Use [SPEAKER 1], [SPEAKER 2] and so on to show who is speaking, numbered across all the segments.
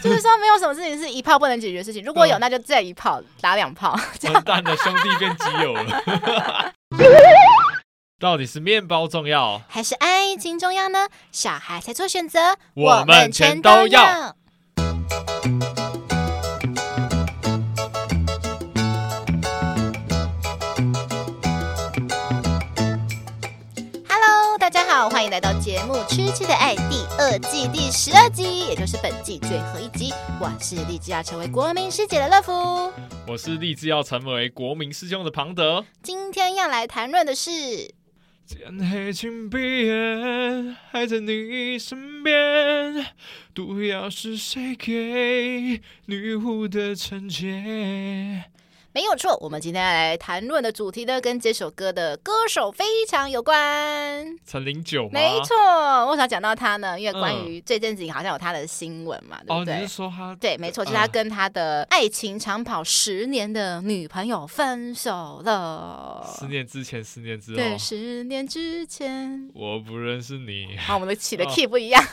[SPEAKER 1] 就是说没有什么事情是一炮不能解决的事情，如果有，那就再一炮打两炮。
[SPEAKER 2] 完蛋了，兄弟变基友了。到底是面包重要，
[SPEAKER 1] 还是爱情重要呢？小孩才做选择，
[SPEAKER 2] 我们全都要。
[SPEAKER 1] 欢迎来到节目《吃吃的爱》第二季第十二集，也就是本季最后一集。我是立志要成为国民师姐的乐福，
[SPEAKER 2] 我是立志要成为国民师兄的庞德。
[SPEAKER 1] 今天要来谈论的是，
[SPEAKER 2] 天黑请闭眼，还在你身边，毒药是谁给女巫的惩戒？
[SPEAKER 1] 没有错，我们今天要来谈论的主题呢，跟这首歌的歌手非常有关。
[SPEAKER 2] 陈零九吗？
[SPEAKER 1] 没错，为啥讲到他呢？因为关于这阵子好像有他的新闻嘛，
[SPEAKER 2] 嗯、
[SPEAKER 1] 对不对？
[SPEAKER 2] 哦，你是说他？
[SPEAKER 1] 对，没错，就是他跟他的爱情长跑十年的女朋友分手了。
[SPEAKER 2] 十年之前，十年之后。
[SPEAKER 1] 对，十年之前。
[SPEAKER 2] 我不认识你。
[SPEAKER 1] 好，我们的起的 key 不一样。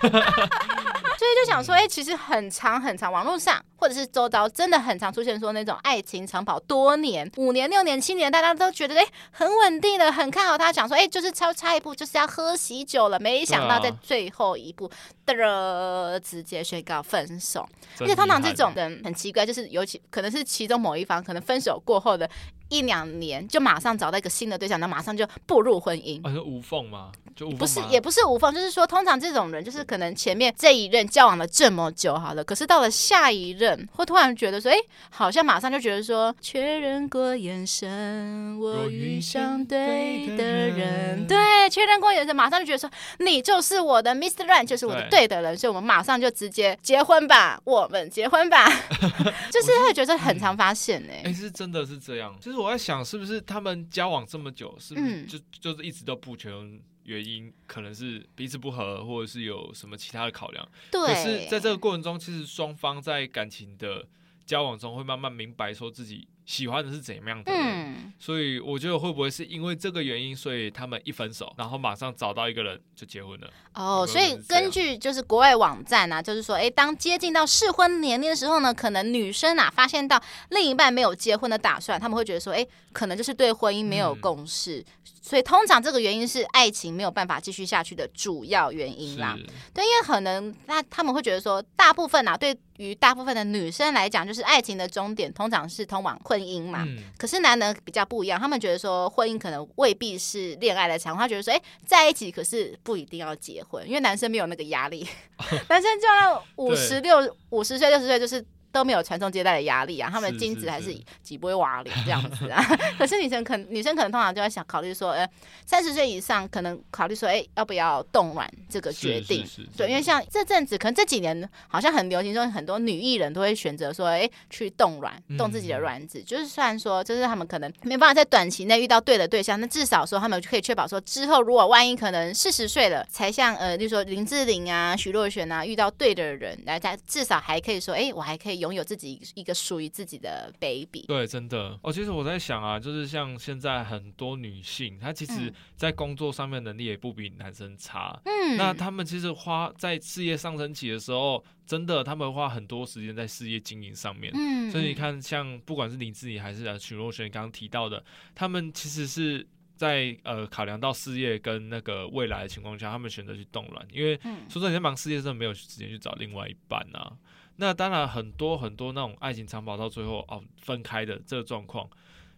[SPEAKER 1] 哦 所以就想说，哎、欸，其实很长很长，网络上或者是周遭真的很常出现说那种爱情长跑多年，五年、六年、七年，大家都觉得哎、欸、很稳定的，很看好他。想说，哎、欸，就是超差一步，就是要喝喜酒了。没想到在最后一步的直接宣告分手。而且通常这种人很奇怪，就是尤其可能是其中某一方，可能分手过后的。一两年就马上找到一个新的对象，然后马上就步入婚姻。
[SPEAKER 2] 啊，是无缝吗？就无缝？
[SPEAKER 1] 不是，也不是无缝，就是说，通常这种人就是可能前面这一任交往了这么久，好了，可是到了下一任，会突然觉得说，哎、欸，好像马上就觉得说，确认过眼神，我遇上对的人，对，确认过眼神，马上就觉得说，你就是我的 Mr. Right，就是我的对的人，所以我们马上就直接结婚吧，我们结婚吧，就是会觉得很常发现呢、欸。
[SPEAKER 2] 哎、欸，是真的是这样，就是。我在想，是不是他们交往这么久，是不是就、嗯、就是一直都不全原因，可能是彼此不合，或者是有什么其他的考量？
[SPEAKER 1] 对。
[SPEAKER 2] 可是在这个过程中，其实双方在感情的交往中，会慢慢明白说自己。喜欢的是怎样的人？嗯，所以我觉得会不会是因为这个原因，所以他们一分手，然后马上找到一个人就结婚了？
[SPEAKER 1] 哦，所以根据就是国外网站啊，就是说，哎，当接近到适婚年龄的时候呢，可能女生啊发现到另一半没有结婚的打算，他们会觉得说，哎，可能就是对婚姻没有共识，嗯、所以通常这个原因是爱情没有办法继续下去的主要原因啦。对，因为可能那他们会觉得说，大部分啊，对于大部分的女生来讲，就是爱情的终点通常是通往婚姻嘛，嗯、可是男人比较不一样，他们觉得说婚姻可能未必是恋爱的长，他觉得说，哎，在一起可是不一定要结婚，因为男生没有那个压力，男生就要五十六、五十岁、六十岁就是。都没有传宗接代的压力啊，他们的精子还是几不会瓦脸这样子啊。可是女生可女生可能通常就要想考虑说，哎，三十岁以上可能考虑说，哎，要不要冻卵这个决定？对，因为像这阵子，可能这几年好像很流行，说很多女艺人都会选择说，哎，去冻卵，冻自己的卵子。嗯、就是虽然说，就是他们可能没办法在短期内遇到对的对象，那至少说他们可以确保说，之后如果万一可能四十岁了才像呃，例如说林志玲啊、徐若瑄啊遇到对的人，来，他至少还可以说，哎，我还可以。拥有自己一个属于自己的 baby，
[SPEAKER 2] 对，真的哦。其实我在想啊，就是像现在很多女性，她其实在工作上面能力也不比男生差。嗯，那他们其实花在事业上升期的时候，真的他们花很多时间在事业经营上面。嗯，所以你看，像不管是林志颖还是许若瑄刚刚提到的，他们其实是在呃考量到事业跟那个未来的情况下，他们选择去冻卵，因为说真的，你在忙事业的时候没有时间去找另外一半啊。那当然，很多很多那种爱情长跑到最后哦分开的这个状况，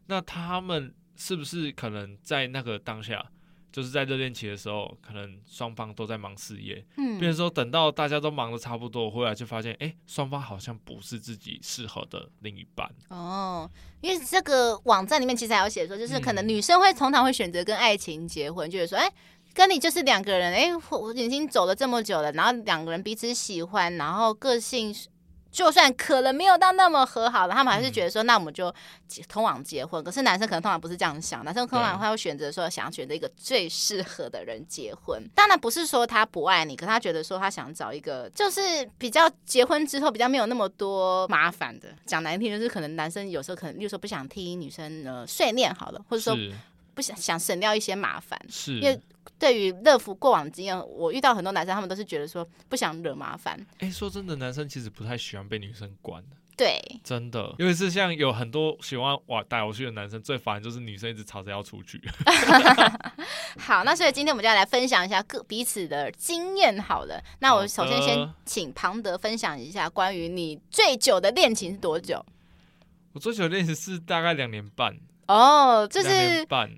[SPEAKER 2] 那他们是不是可能在那个当下，就是在热恋期的时候，可能双方都在忙事业，嗯，比如说等到大家都忙得差不多，回来就发现，哎，双方好像不是自己适合的另一半。哦，因为这个网站里面其实还有写说，就是可能女生会通常会选择跟爱情结婚，就是说，哎。跟你就是两个人，哎、欸，我已经走了这么久了，然后两个人彼此喜欢，然后个性就算可能没有到那么和好了，他们还是觉得说，嗯、那我们就通往结婚。可是男生可能通常不是这样想，男生通常会选择说，想要选择一个最适合的人结婚。当然不是说他不爱你，可他觉得说他想找一个就是比较结婚之后比较没有那么多麻烦的。讲难听就是可能男生有时候可能，例如说不想听女生呃碎念好了，或者说不想想省掉一些麻烦，是因为。
[SPEAKER 1] 对于乐福过往经验，我遇到很多男生，他们都是觉得说不想惹麻烦。
[SPEAKER 2] 哎，说真的，男生其实不太喜欢被女生管。
[SPEAKER 1] 对，
[SPEAKER 2] 真的，尤其是像有很多喜欢玩打游戏的男生，最烦就是女生一直吵着要出去。
[SPEAKER 1] 好，那所以今天我们就要来分享一下各彼此的经验。好了，那我首先先请庞德分享一下关于你最久的恋情是多久？
[SPEAKER 2] 我最久的恋情是大概两年半。
[SPEAKER 1] 哦，就是两
[SPEAKER 2] 年半。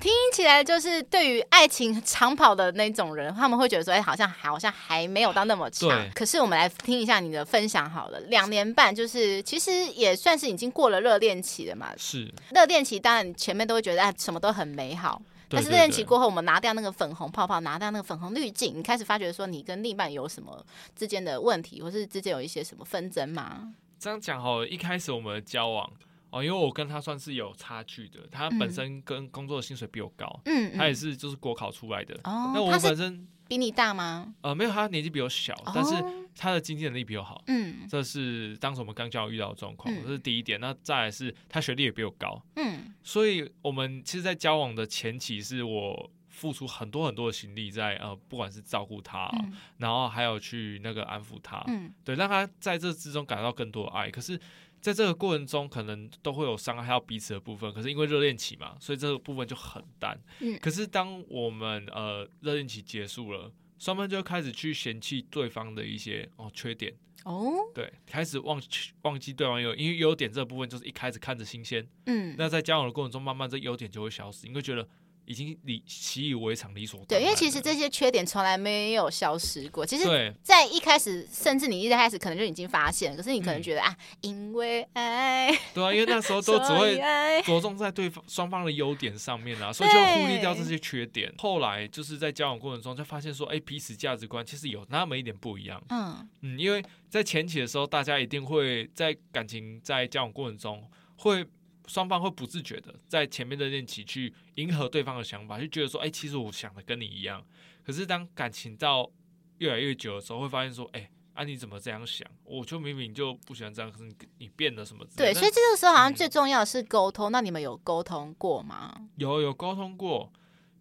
[SPEAKER 1] 听起来就是对于爱情长跑的那种人，他们会觉得说，哎，好像好像还没有到那么长。对可是我们来听一下你的分享好了，两年半就是其实也算是已经过了热恋期了嘛。
[SPEAKER 2] 是。
[SPEAKER 1] 热恋期当然前面都会觉得哎什么都很美好，但是热恋期过后，我们拿掉那个粉红泡泡，拿掉那个粉红滤镜，你开始发觉说你跟另一半有什么之间的问题，或是之间有一些什么纷争吗？
[SPEAKER 2] 这样讲好了，一开始我们的交往。哦，因为我跟他算是有差距的，他本身跟工作的薪水比我高，嗯，他也是就是国考出来的。哦，那我本身
[SPEAKER 1] 比你大吗？
[SPEAKER 2] 呃，没有，他年纪比我小，哦、但是他的经济能力比我好。嗯，这是当时我们刚交往遇到的状况，嗯、这是第一点。那再来是他学历也比我高，嗯，所以我们其实，在交往的前期，是我付出很多很多的心力在呃，不管是照顾他，嗯、然后还有去那个安抚他，嗯，对，让他在这之中感到更多的爱。可是。在这个过程中，可能都会有伤害到彼此的部分。可是因为热恋期嘛，所以这个部分就很淡。嗯。可是当我们呃热恋期结束了，双方就开始去嫌弃对方的一些哦缺点。哦。对，开始忘忘记对方有，因为优点这部分就是一开始看着新鲜。嗯。那在交往的过程中，慢慢这优点就会消失，你会觉得。已经理习以为常，理所。对，
[SPEAKER 1] 因为其实这些缺点从来没有消失过。其实，在一开始，甚至你一开始可能就已经发现，可是你可能觉得、嗯、啊，因为爱。
[SPEAKER 2] 对啊，因为那时候 都只会着重在对方双方的优点上面啊，所以就忽略掉这些缺点。对后来就是在交往过程中，就发现说，哎，彼此价值观其实有那么一点不一样。嗯嗯，因为在前期的时候，大家一定会在感情在交往过程中会。双方会不自觉的在前面的练习去迎合对方的想法，就觉得说，哎、欸，其实我想的跟你一样。可是当感情到越来越久的时候，会发现说，哎、欸，啊，你怎么这样想？我就明明就不喜欢这样，可是你你变了什么？
[SPEAKER 1] 对，所以这个时候好像最重要的是沟通。嗯、那你们有沟通过吗？
[SPEAKER 2] 有，有沟通过。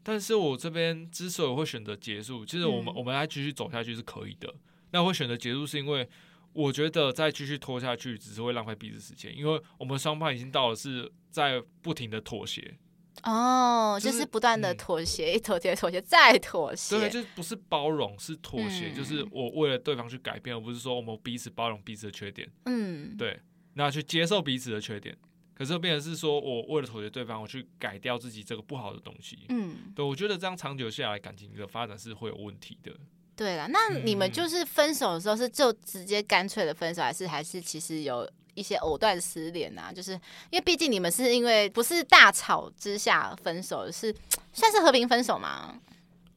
[SPEAKER 2] 但是我这边之所以会选择结束，其实我们、嗯、我们来继续走下去是可以的。那我会选择结束是因为。我觉得再继续拖下去，只是会浪费彼此时间，因为我们双方已经到了是在不停的妥协。
[SPEAKER 1] 哦，就是、就是不断的妥协，一妥协、嗯，妥协，再妥协。
[SPEAKER 2] 对，就不是包容，是妥协，嗯、就是我为了对方去改变，而不是说我们彼此包容彼此的缺点。嗯，对，那去接受彼此的缺点，可是变成是说我为了妥协对方，我去改掉自己这个不好的东西。嗯，对，我觉得这样长久下来，感情的发展是会有问题的。
[SPEAKER 1] 对了，那你们就是分手的时候是就直接干脆的分手，还是还是其实有一些藕断丝连啊？就是因为毕竟你们是因为不是大吵之下分手，是算是和平分手吗？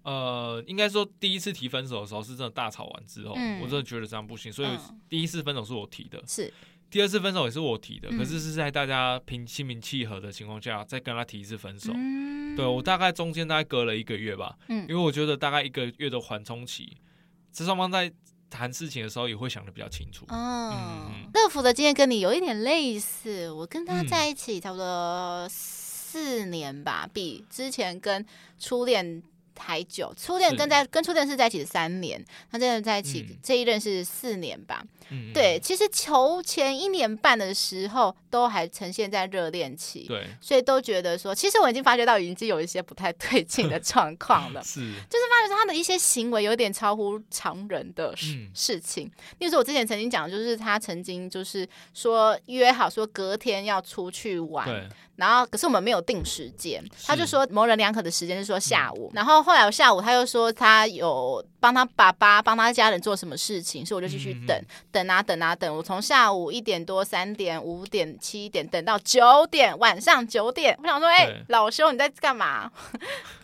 [SPEAKER 2] 呃，应该说第一次提分手的时候是真的大吵完之后，嗯、我真的觉得这样不行，所以第一次分手是我提的，是第二次分手也是我提的，嗯、可是是在大家平心平气和的情况下再跟他提一次分手。嗯。对，我大概中间大概隔了一个月吧，嗯，因为我觉得大概一个月的缓冲期，这双方在谈事情的时候也会想的比较清楚。哦、嗯，
[SPEAKER 1] 乐福的经验跟你有一点类似，我跟他在一起差不多四年吧，嗯、比之前跟初恋还久。初恋跟在跟初恋是在一起三年，他真的在一起、嗯、这一任是四年吧。嗯、对，其实求前一年半的时候都还呈现在热恋期，对，所以都觉得说，其实我已经发觉到已经有一些不太对劲的状况了，是，就是发觉他的一些行为有点超乎常人的事事情。例如说，我之前曾经讲，就是他曾经就是说约好说隔天要出去玩，对然后可是我们没有定时间，他就说模棱两可的时间是说下午，嗯、然后后来我下午他又说他有帮他爸爸帮他家人做什么事情，所以我就继续等。嗯等啊等啊等，我从下午一点多、三点、五点、七点等到九点，晚上九点。我想说，哎、欸，老兄你在干嘛？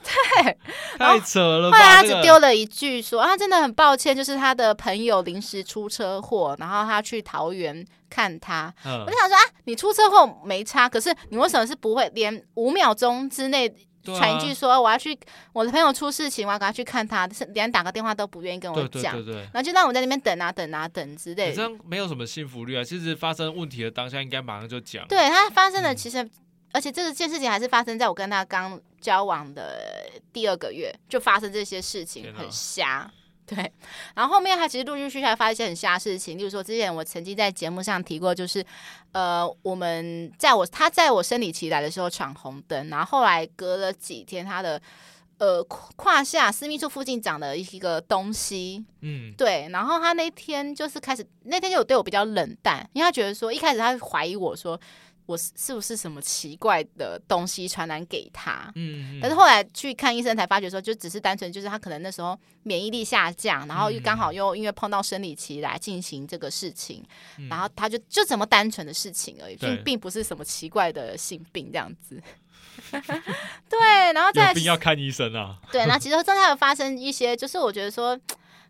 [SPEAKER 1] 对，
[SPEAKER 2] 太扯了吧。
[SPEAKER 1] 后来他只丢了一句说，啊真的很抱歉，就是他的朋友临时出车祸，然后他去桃园看他。嗯、我就想说啊，你出车祸没差，可是你为什么是不会连五秒钟之内？传一句说我要去，我的朋友出事情，我要赶快去看他，是连打个电话都不愿意跟我讲，对对对对，然后就让我在那边等啊等啊等之类的。
[SPEAKER 2] 这样没有什么幸福率啊。其实发生问题的当下应该马上就讲。
[SPEAKER 1] 对，他发生的其实而且这个件事情还是发生在我跟他刚交往的第二个月就发生这些事情，很瞎。对，然后后面他其实陆陆续续还发生一些很瞎的事情，例如说之前我曾经在节目上提过，就是呃，我们在我他在我生理期来的时候闯红灯，然后后来隔了几天，他的呃胯下私密处附近长了一个东西，嗯，对，然后他那天就是开始那天就有对我比较冷淡，因为他觉得说一开始他怀疑我说。我是不是什么奇怪的东西传染给他？嗯，但是后来去看医生才发觉说，就只是单纯就是他可能那时候免疫力下降，然后又刚好又因为碰到生理期来进行这个事情，然后他就就这么单纯的事情而已，并并不是什么奇怪的性病这样子。对，然后再
[SPEAKER 2] 要看医生啊。
[SPEAKER 1] 对，那其实真的有发生一些，就是我觉得说。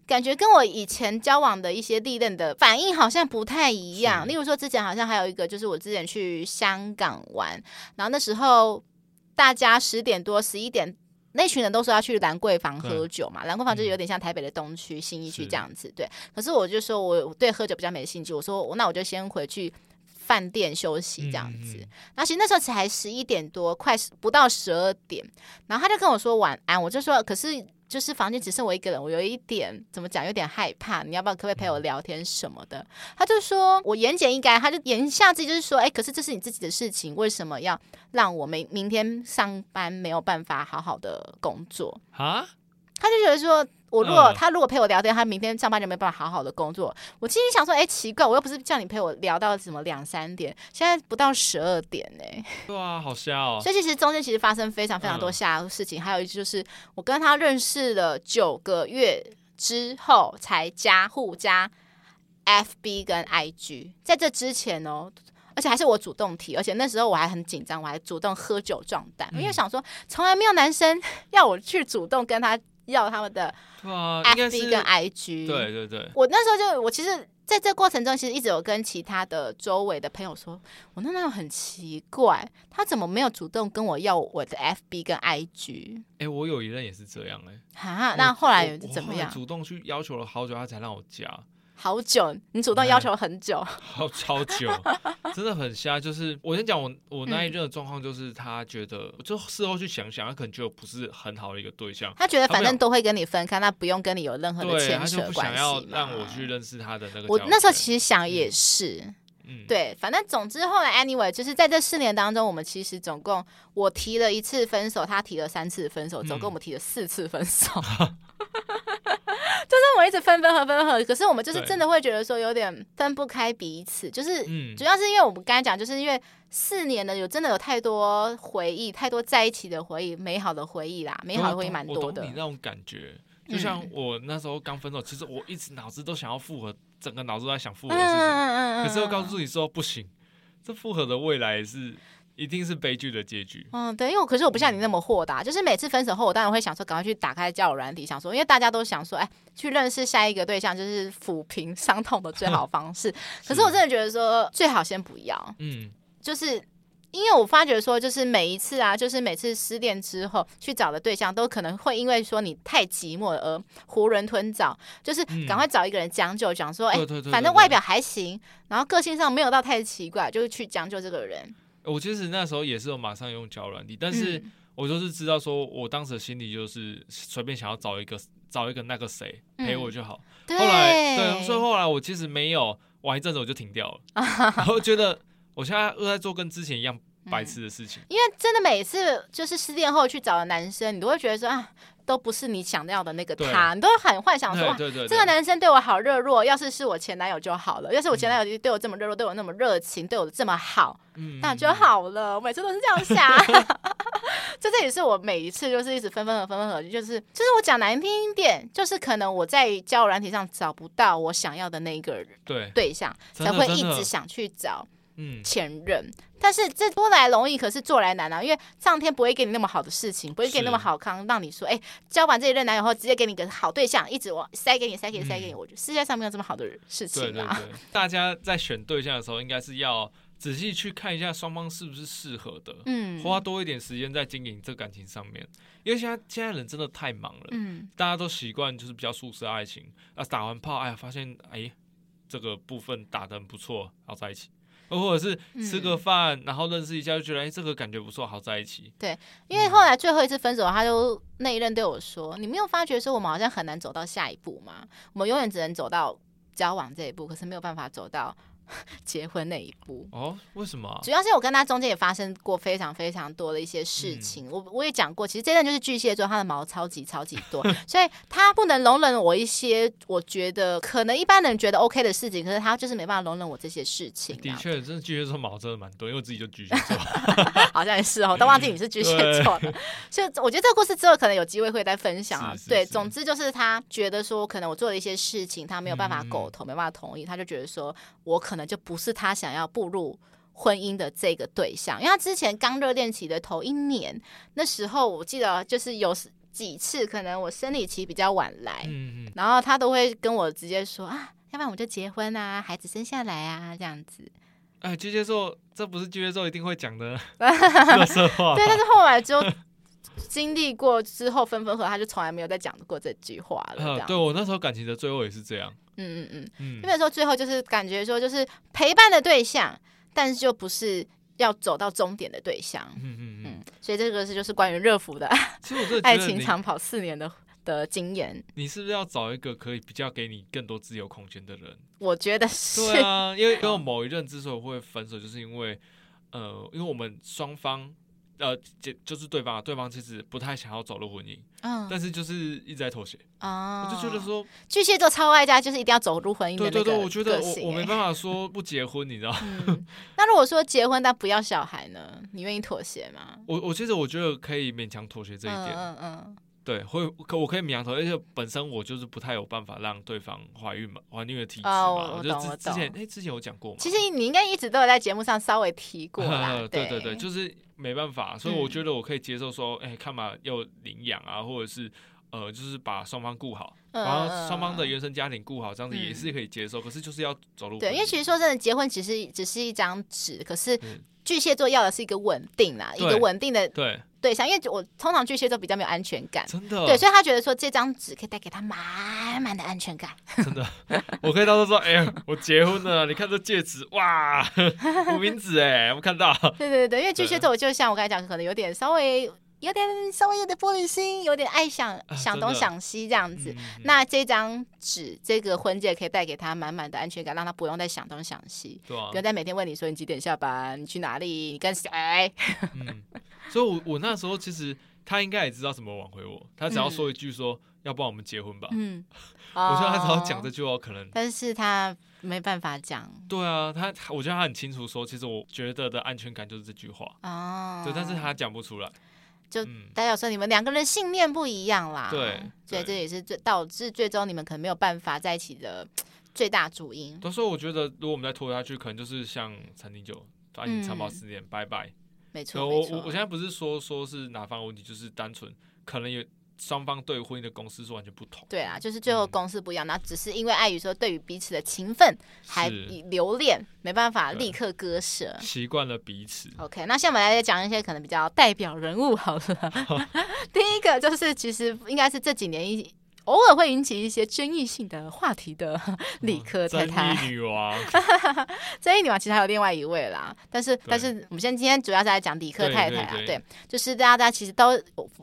[SPEAKER 1] 感觉跟我以前交往的一些历任的反应好像不太一样。例如说，之前好像还有一个，就是我之前去香港玩，然后那时候大家十点多、十一点，那群人都说要去兰桂坊喝酒嘛。兰桂坊就有点像台北的东区、新一区这样子，对。可是我就说我对喝酒比较没兴趣，我说那我就先回去饭店休息这样子。然后其实那时候才十一点多，快不到十二点，然后他就跟我说晚安，我就说可是。就是房间只剩我一个人，我有一点怎么讲，有点害怕。你要不要可不可以陪我聊天什么的？他就说我言简意赅，他就言下之意就是说，哎，可是这是你自己的事情，为什么要让我明明天上班没有办法好好的工作啊？他就觉得说。我如果、呃、他如果陪我聊天，他明天上班就没办法好好的工作。我心里想说，哎，奇怪，我又不是叫你陪我聊到什么两三点，现在不到十二点呢。
[SPEAKER 2] 对啊，好瞎哦。
[SPEAKER 1] 所以其实中间其实发生非常非常多瞎的事情，呃、还有一就是我跟他认识了九个月之后才加互加 FB 跟 IG，在这之前哦，而且还是我主动提，而且那时候我还很紧张，我还主动喝酒壮胆，嗯、因为想说从来没有男生 要我去主动跟他。要他们的 FB 跟 IG，
[SPEAKER 2] 对对对。
[SPEAKER 1] 我那时候就，我其实在这过程中，其实一直有跟其他的周围的朋友说，我那那种很奇怪，他怎么没有主动跟我要我的 FB 跟 IG？
[SPEAKER 2] 哎、欸，我有一任也是这样哎、欸。
[SPEAKER 1] 哈，那后来怎么样？
[SPEAKER 2] 主动去要求了好久，他才让我加。
[SPEAKER 1] 好久，你主动要求很久，
[SPEAKER 2] 好超久，真的很瞎。就是我先讲我我那一任的状况，就是他觉得，就事后去想想，他可能就不是很好的一个对象。
[SPEAKER 1] 他觉得反正都会跟你分开，那不用跟你有任何的牵扯关系。他就
[SPEAKER 2] 不想要让我去认识他的那个。
[SPEAKER 1] 我那时候其实想也是，嗯，对，反正总之后来 anyway，就是在这四年当中，我们其实总共我提了一次分手，他提了三次分手，总共我们提了四次分手。嗯 就是我一直分分合分合，可是我们就是真的会觉得说有点分不开彼此，就是主要是因为我们刚才讲，就是因为四年的有真的有太多回忆，太多在一起的回忆，美好的回忆啦，美好的回忆蛮多的。
[SPEAKER 2] 你那种感觉，就像我那时候刚分手，其实我一直脑子都想要复合，整个脑子都在想复合的事情，可是又告诉你说不行，这复合的未来是。一定是悲剧的结局。
[SPEAKER 1] 嗯，对，因为我可是我不像你那么豁达，就是每次分手后，我当然会想说，赶快去打开交友软体，想说，因为大家都想说，哎，去认识下一个对象，就是抚平伤痛的最好方式。可是我真的觉得说，最好先不要。嗯，就是因为我发觉说，就是每一次啊，就是每次失恋之后去找的对象，都可能会因为说你太寂寞而囫囵吞枣，就是赶快找一个人将就，讲说，哎，反正外表还行，然后个性上没有到太奇怪，就是去将就这个人。
[SPEAKER 2] 我其实那时候也是有马上用交友软体，但是我就是知道说，我当时的心里就是随便想要找一个找一个那个谁陪我就好。嗯、后来对，所以后来我其实没有玩一阵子我就停掉了，然后觉得我现在又在做跟之前一样白痴的事情。
[SPEAKER 1] 因为真的每次就是失恋后去找的男生，你都会觉得说啊。都不是你想要的那个他，你都很幻想说，对对对对，这个男生对我好热络，要是是我前男友就好了。要是我前男友对我这么热络，对我那么热情，对我这么好，嗯，那就好了。我每次都是这样想，就这也是我每一次就是一直分分合分分合，就是就是我讲难听一点，就是可能我在交友软体上找不到我想要的那个人对对象，才会一直想去找。嗯，前任，但是这说来容易，可是做来难啊。因为上天不会给你那么好的事情，不会给你那么好康，让你说，哎，交完这一任男友后，直接给你个好对象，一直往塞给你，塞给你，塞给你。我觉得世界上没有这么好的事情啊。
[SPEAKER 2] 对对对，大家在选对象的时候，应该是要仔细去看一下双方是不是适合的，嗯，花多一点时间在经营这感情上面。因为现在现在人真的太忙了，嗯，大家都习惯就是比较速食爱情啊，打完炮，哎呀，发现哎，这个部分打的很不错，然后在一起。或者是吃个饭，嗯、然后认识一下，就觉得哎，这个感觉不错，好在一起。
[SPEAKER 1] 对，因为后来最后一次分手，他就那一任对我说：“你没有发觉说我们好像很难走到下一步吗？我们永远只能走到交往这一步，可是没有办法走到。” 结婚那一步
[SPEAKER 2] 哦？为什么？
[SPEAKER 1] 主要是我跟他中间也发生过非常非常多的一些事情。嗯、我我也讲过，其实这段就是巨蟹座，他的毛超级超级多，所以他不能容忍我一些我觉得可能一般人觉得 OK 的事情，可是他就是没办法容忍我这些事情。
[SPEAKER 2] 的确，真的巨蟹座毛真的蛮多，因为我自己就巨蟹座，
[SPEAKER 1] 好像也是哦，都忘记你是巨蟹座了。对所以我觉得这个故事之后可能有机会会再分享啊。对，总之就是他觉得说，可能我做了一些事情，他没有办法苟同，嗯、没办法同意，他就觉得说我可能就不是他。想要步入婚姻的这个对象，因为他之前刚热恋期的头一年，那时候我记得就是有几次，可能我生理期比较晚来，嗯嗯，然后他都会跟我直接说啊，要不然我们就结婚啊，孩子生下来啊，这样子。
[SPEAKER 2] 哎，巨蟹座，这不是巨蟹座一定会讲的 话。
[SPEAKER 1] 对，但是后来就经历过之后分分合合，他就从来没有再讲过这句话了。
[SPEAKER 2] 对，我那时候感情的最后也是这样。
[SPEAKER 1] 嗯嗯嗯，因为说最后就是感觉说就是陪伴的对象，但是就不是要走到终点的对象。嗯嗯嗯，所以这个是就是关于热芙的爱情长跑四年的的经验。
[SPEAKER 2] 你是不是要找一个可以比较给你更多自由空间的人？
[SPEAKER 1] 我觉得是。
[SPEAKER 2] 对啊，因为 跟我某一任之所以会分手，就是因为呃，因为我们双方。呃，就就是对方，对方其实不太想要走入婚姻，嗯，但是就是一直在妥协，啊、哦，我就觉得说
[SPEAKER 1] 巨蟹座超爱家，就是一定要走入婚姻。对对对，
[SPEAKER 2] 我觉得我我没办法说不结婚，你知道？
[SPEAKER 1] 嗯、那如果说结婚但不要小孩呢？你愿意妥协吗？
[SPEAKER 2] 我我其实我觉得可以勉强妥协这一点，嗯嗯。嗯对，会可我可以勉强投，而且本身我就是不太有办法让对方怀孕嘛，怀孕的体质嘛。
[SPEAKER 1] 哦，我懂，我懂。
[SPEAKER 2] 之前哎，之前有讲过吗？
[SPEAKER 1] 其实你应该一直都有在节目上稍微提过啦。
[SPEAKER 2] 对对对，就是没办法，所以我觉得我可以接受说，哎，看嘛，要领养啊，或者是呃，就是把双方顾好，然后双方的原生家庭顾好，这样子也是可以接受。可是就是要走路。
[SPEAKER 1] 对，因为其实说真的，结婚只是只是一张纸，可是巨蟹座要的是一个稳定啦，一个稳定的对。对象，因为我通常巨蟹座比较没有安全感，真的，对，所以他觉得说这张纸可以带给他满满的安全感。
[SPEAKER 2] 真的，我可以到时候说，哎呀，我结婚了，你看这戒指，哇，无名指哎，我们看到。
[SPEAKER 1] 对对对，因为巨蟹座我就像我刚才讲，可能有点稍微有点稍微有点玻璃心，有点爱想想东想西这样子。啊嗯、那这张纸，这个婚戒可以带给他满满的安全感，让他不用再想东想西，对啊、不用再每天问你说你几点下班，你去哪里，你跟谁。嗯
[SPEAKER 2] 所以我，我我那时候其实他应该也知道怎么挽回我，他只要说一句说，嗯、要不然我们结婚吧。嗯，我觉得他只要讲这句话，可能，
[SPEAKER 1] 但是他没办法讲。
[SPEAKER 2] 对啊，他我觉得他很清楚说，其实我觉得的安全感就是这句话。哦，对，但是他讲不出来，
[SPEAKER 1] 就代表说你们两个人信念不一样啦。对，所以这也是最导致最终你们可能没有办法在一起的最大主因。
[SPEAKER 2] 所以我觉得，如果我们再拖下去，可能就是像陈零九，爱情长跑十年，拜拜。
[SPEAKER 1] 没错，
[SPEAKER 2] 我我我现在不是说说是哪方问题，就是单纯可能有双方对婚姻的公司是完全不同。
[SPEAKER 1] 对啊，就是最后公司不一样，那、嗯、只是因为碍于说对于彼此的情分还留恋，没办法立刻割舍，
[SPEAKER 2] 习惯了彼此。
[SPEAKER 1] OK，那现在我们来讲一些可能比较代表人物好了。第一个就是其实应该是这几年一。偶尔会引起一些争议性的话题的理科太太，争议女王，争议女王其实还有另外一位啦，但是但是我们现在今天主要是来讲理科太太啊，对，对，对，对，就是大家大家其实都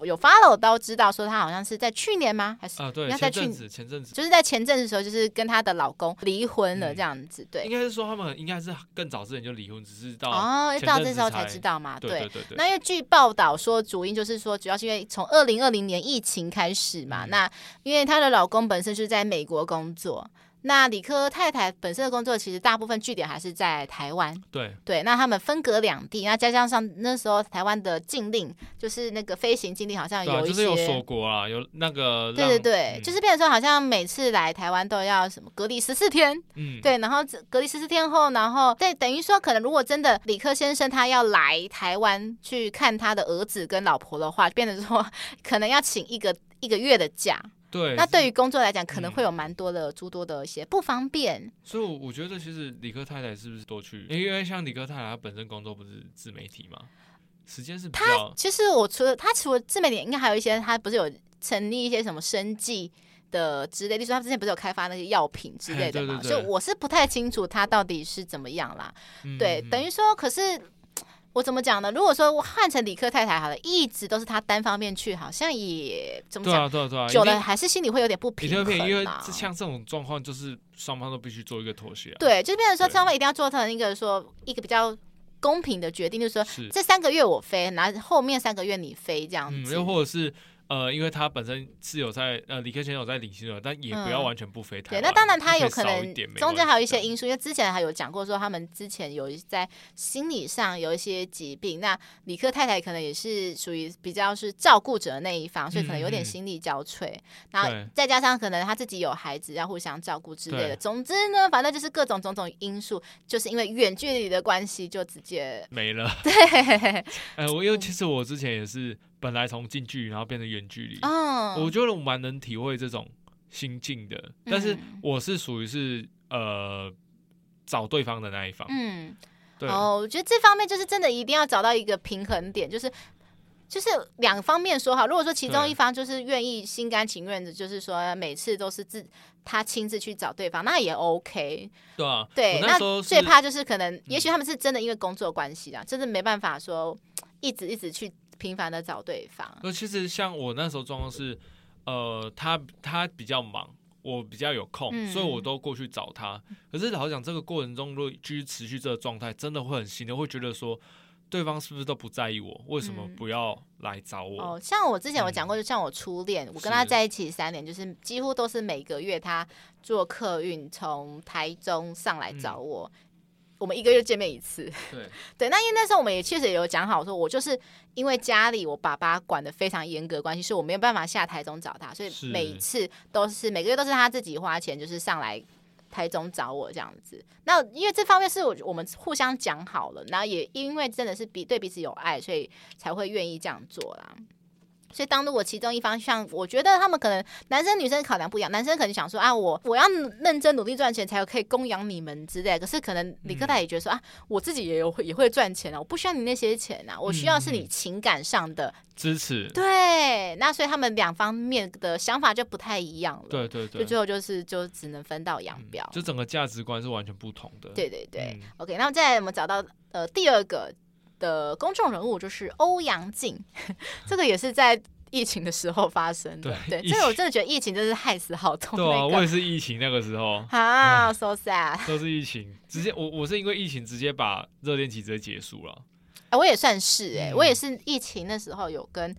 [SPEAKER 1] 有 follow 都知道说她好像是在去年吗？还是啊对，在去
[SPEAKER 2] 前阵子前阵子。
[SPEAKER 1] 就是在前阵子的时候，就是跟她的老公离婚了这样子，对，
[SPEAKER 2] 应该是说他们应该是更早之前就离婚，只是到
[SPEAKER 1] 哦到这时候才知道嘛，对，
[SPEAKER 2] 对。对对对。
[SPEAKER 1] 那因为据报道说主因就是说主要是因为从二零二零年疫情开始嘛，嗯、那。因为她的老公本身是在美国工作，那理科太太本身的工作其实大部分据点还是在台湾。对对，那他们分隔两地，那加上上那时候台湾的禁令，就是那个飞行禁令，好像有一些、啊、就是有锁国啊，有那个对对对，嗯、就是变成说好像每次来台湾都要什么隔离十四天。嗯，对，然后隔离十四天后，然后对，等于说可能如果真的理科先生他要来台湾去看他的儿子跟老婆的话，变成说 可能要请一个一个月的假。对，那对于工作来讲，可能会有蛮多的诸多的一些不方便。嗯、
[SPEAKER 2] 所以我觉得，其实理科太太是不是多去？因为像理科太太，她本身工作不是自媒体嘛，时间是比较。
[SPEAKER 1] 其实我除了她除了自媒体，应该还有一些，她不是有成立一些什么生计的之类，例如说他之前不是有开发那些药品之类的嘛，所以我是不太清楚他到底是怎么样啦。
[SPEAKER 2] 嗯、
[SPEAKER 1] 对，等于说，可是我怎么讲呢？如果说我换成理科太太好了，一直都是他单方面去，好像也怎么讲？
[SPEAKER 2] 对啊对啊对啊，
[SPEAKER 1] 久了还是心里会有点不平衡、啊。
[SPEAKER 2] 因为像这种状况，就是双方都必须做一个妥协、啊。
[SPEAKER 1] 对，就变成说双方一定要做成一个说一个比较公平的决定，就是说是这三个月我飞，然后后面三个月你飞这样子，
[SPEAKER 2] 嗯、又或者是。呃，因为他本身是有在呃，理科先生有在领薪的，但也不要完全不飞台、嗯。对，那当然他有可能中间还有一些因素，因为之前还有讲过说他们之前有在心理上有一些疾病。那理科太太可能也是属于比较是照顾者的那一方，所以可能有点心力交瘁。嗯、然后再加上可能他自己有孩子要互相照顾之类的。总之呢，反正就是各种种种因素，就是因为远距离的关系，就直接没了。
[SPEAKER 1] 对，
[SPEAKER 2] 哎、呃，我因为其实我之前也是。本来从近距离，然后变成远距离，哦，我觉得我蛮能体会这种心境的。嗯、但是我是属于是呃找对方的那一方，嗯，对。
[SPEAKER 1] 哦，我觉得这方面就是真的一定要找到一个平衡点，就是就是两方面说好。如果说其中一方就是愿意心甘情愿的，就是说每次都是自他亲自去找对方，那也 OK。
[SPEAKER 2] 对啊，
[SPEAKER 1] 对。
[SPEAKER 2] 那，
[SPEAKER 1] 那最怕就是可能，也许他们是真的因为工作关系啊，真的没办法说一直一直去。频繁的找对方。
[SPEAKER 2] 那其实像我那时候状况是，呃，他他比较忙，我比较有空，嗯、所以我都过去找他。可是老实讲，这个过程中如果继续持续这个状态，真的会很心的，会觉得说，对方是不是都不在意我？为什么不要来找我？
[SPEAKER 1] 嗯、哦，像我之前我讲过，就像我初恋，嗯、我跟他在一起三年，就是几乎都是每个月他坐客运从台中上来找我。嗯我们一个月见面一次，
[SPEAKER 2] 对
[SPEAKER 1] 对，那因为那时候我们也确实也有讲好，说我就是因为家里我爸爸管的非常严格关系，所以我没有办法下台中找他，所以每一次都是每个月都是他自己花钱，就是上来台中找我这样子。那因为这方面是我我们互相讲好了，然后也因为真的是比对彼此有爱，所以才会愿意这样做啦。所以，当如果其中一方像我觉得他们可能男生女生考量不一样，男生可能想说啊，我我要认真努力赚钱，才有可以供养你们之类。可是可能理科太太也觉得说啊，我自己也有也会赚钱啊，我不需要你那些钱啊，我需要是你情感上的
[SPEAKER 2] 支持。
[SPEAKER 1] 对，那所以他们两方面的想法就不太一样了。
[SPEAKER 2] 对对对，
[SPEAKER 1] 就最后就是就只能分道扬镳，
[SPEAKER 2] 就整个价值观是完全不同的。
[SPEAKER 1] 对对对，OK，那么再来我们找到呃第二个的公众人物就是欧阳靖，这个也是在。疫情的时候发生的，对，所以我真的觉得疫情真是害死好多。
[SPEAKER 2] 对啊，我也是疫情那个时候
[SPEAKER 1] 啊，so sad，
[SPEAKER 2] 都是疫情，直接我我是因为疫情直接把热恋期直接结束了。
[SPEAKER 1] 哎、啊，我也算是哎、欸，嗯、我也是疫情那时候有跟。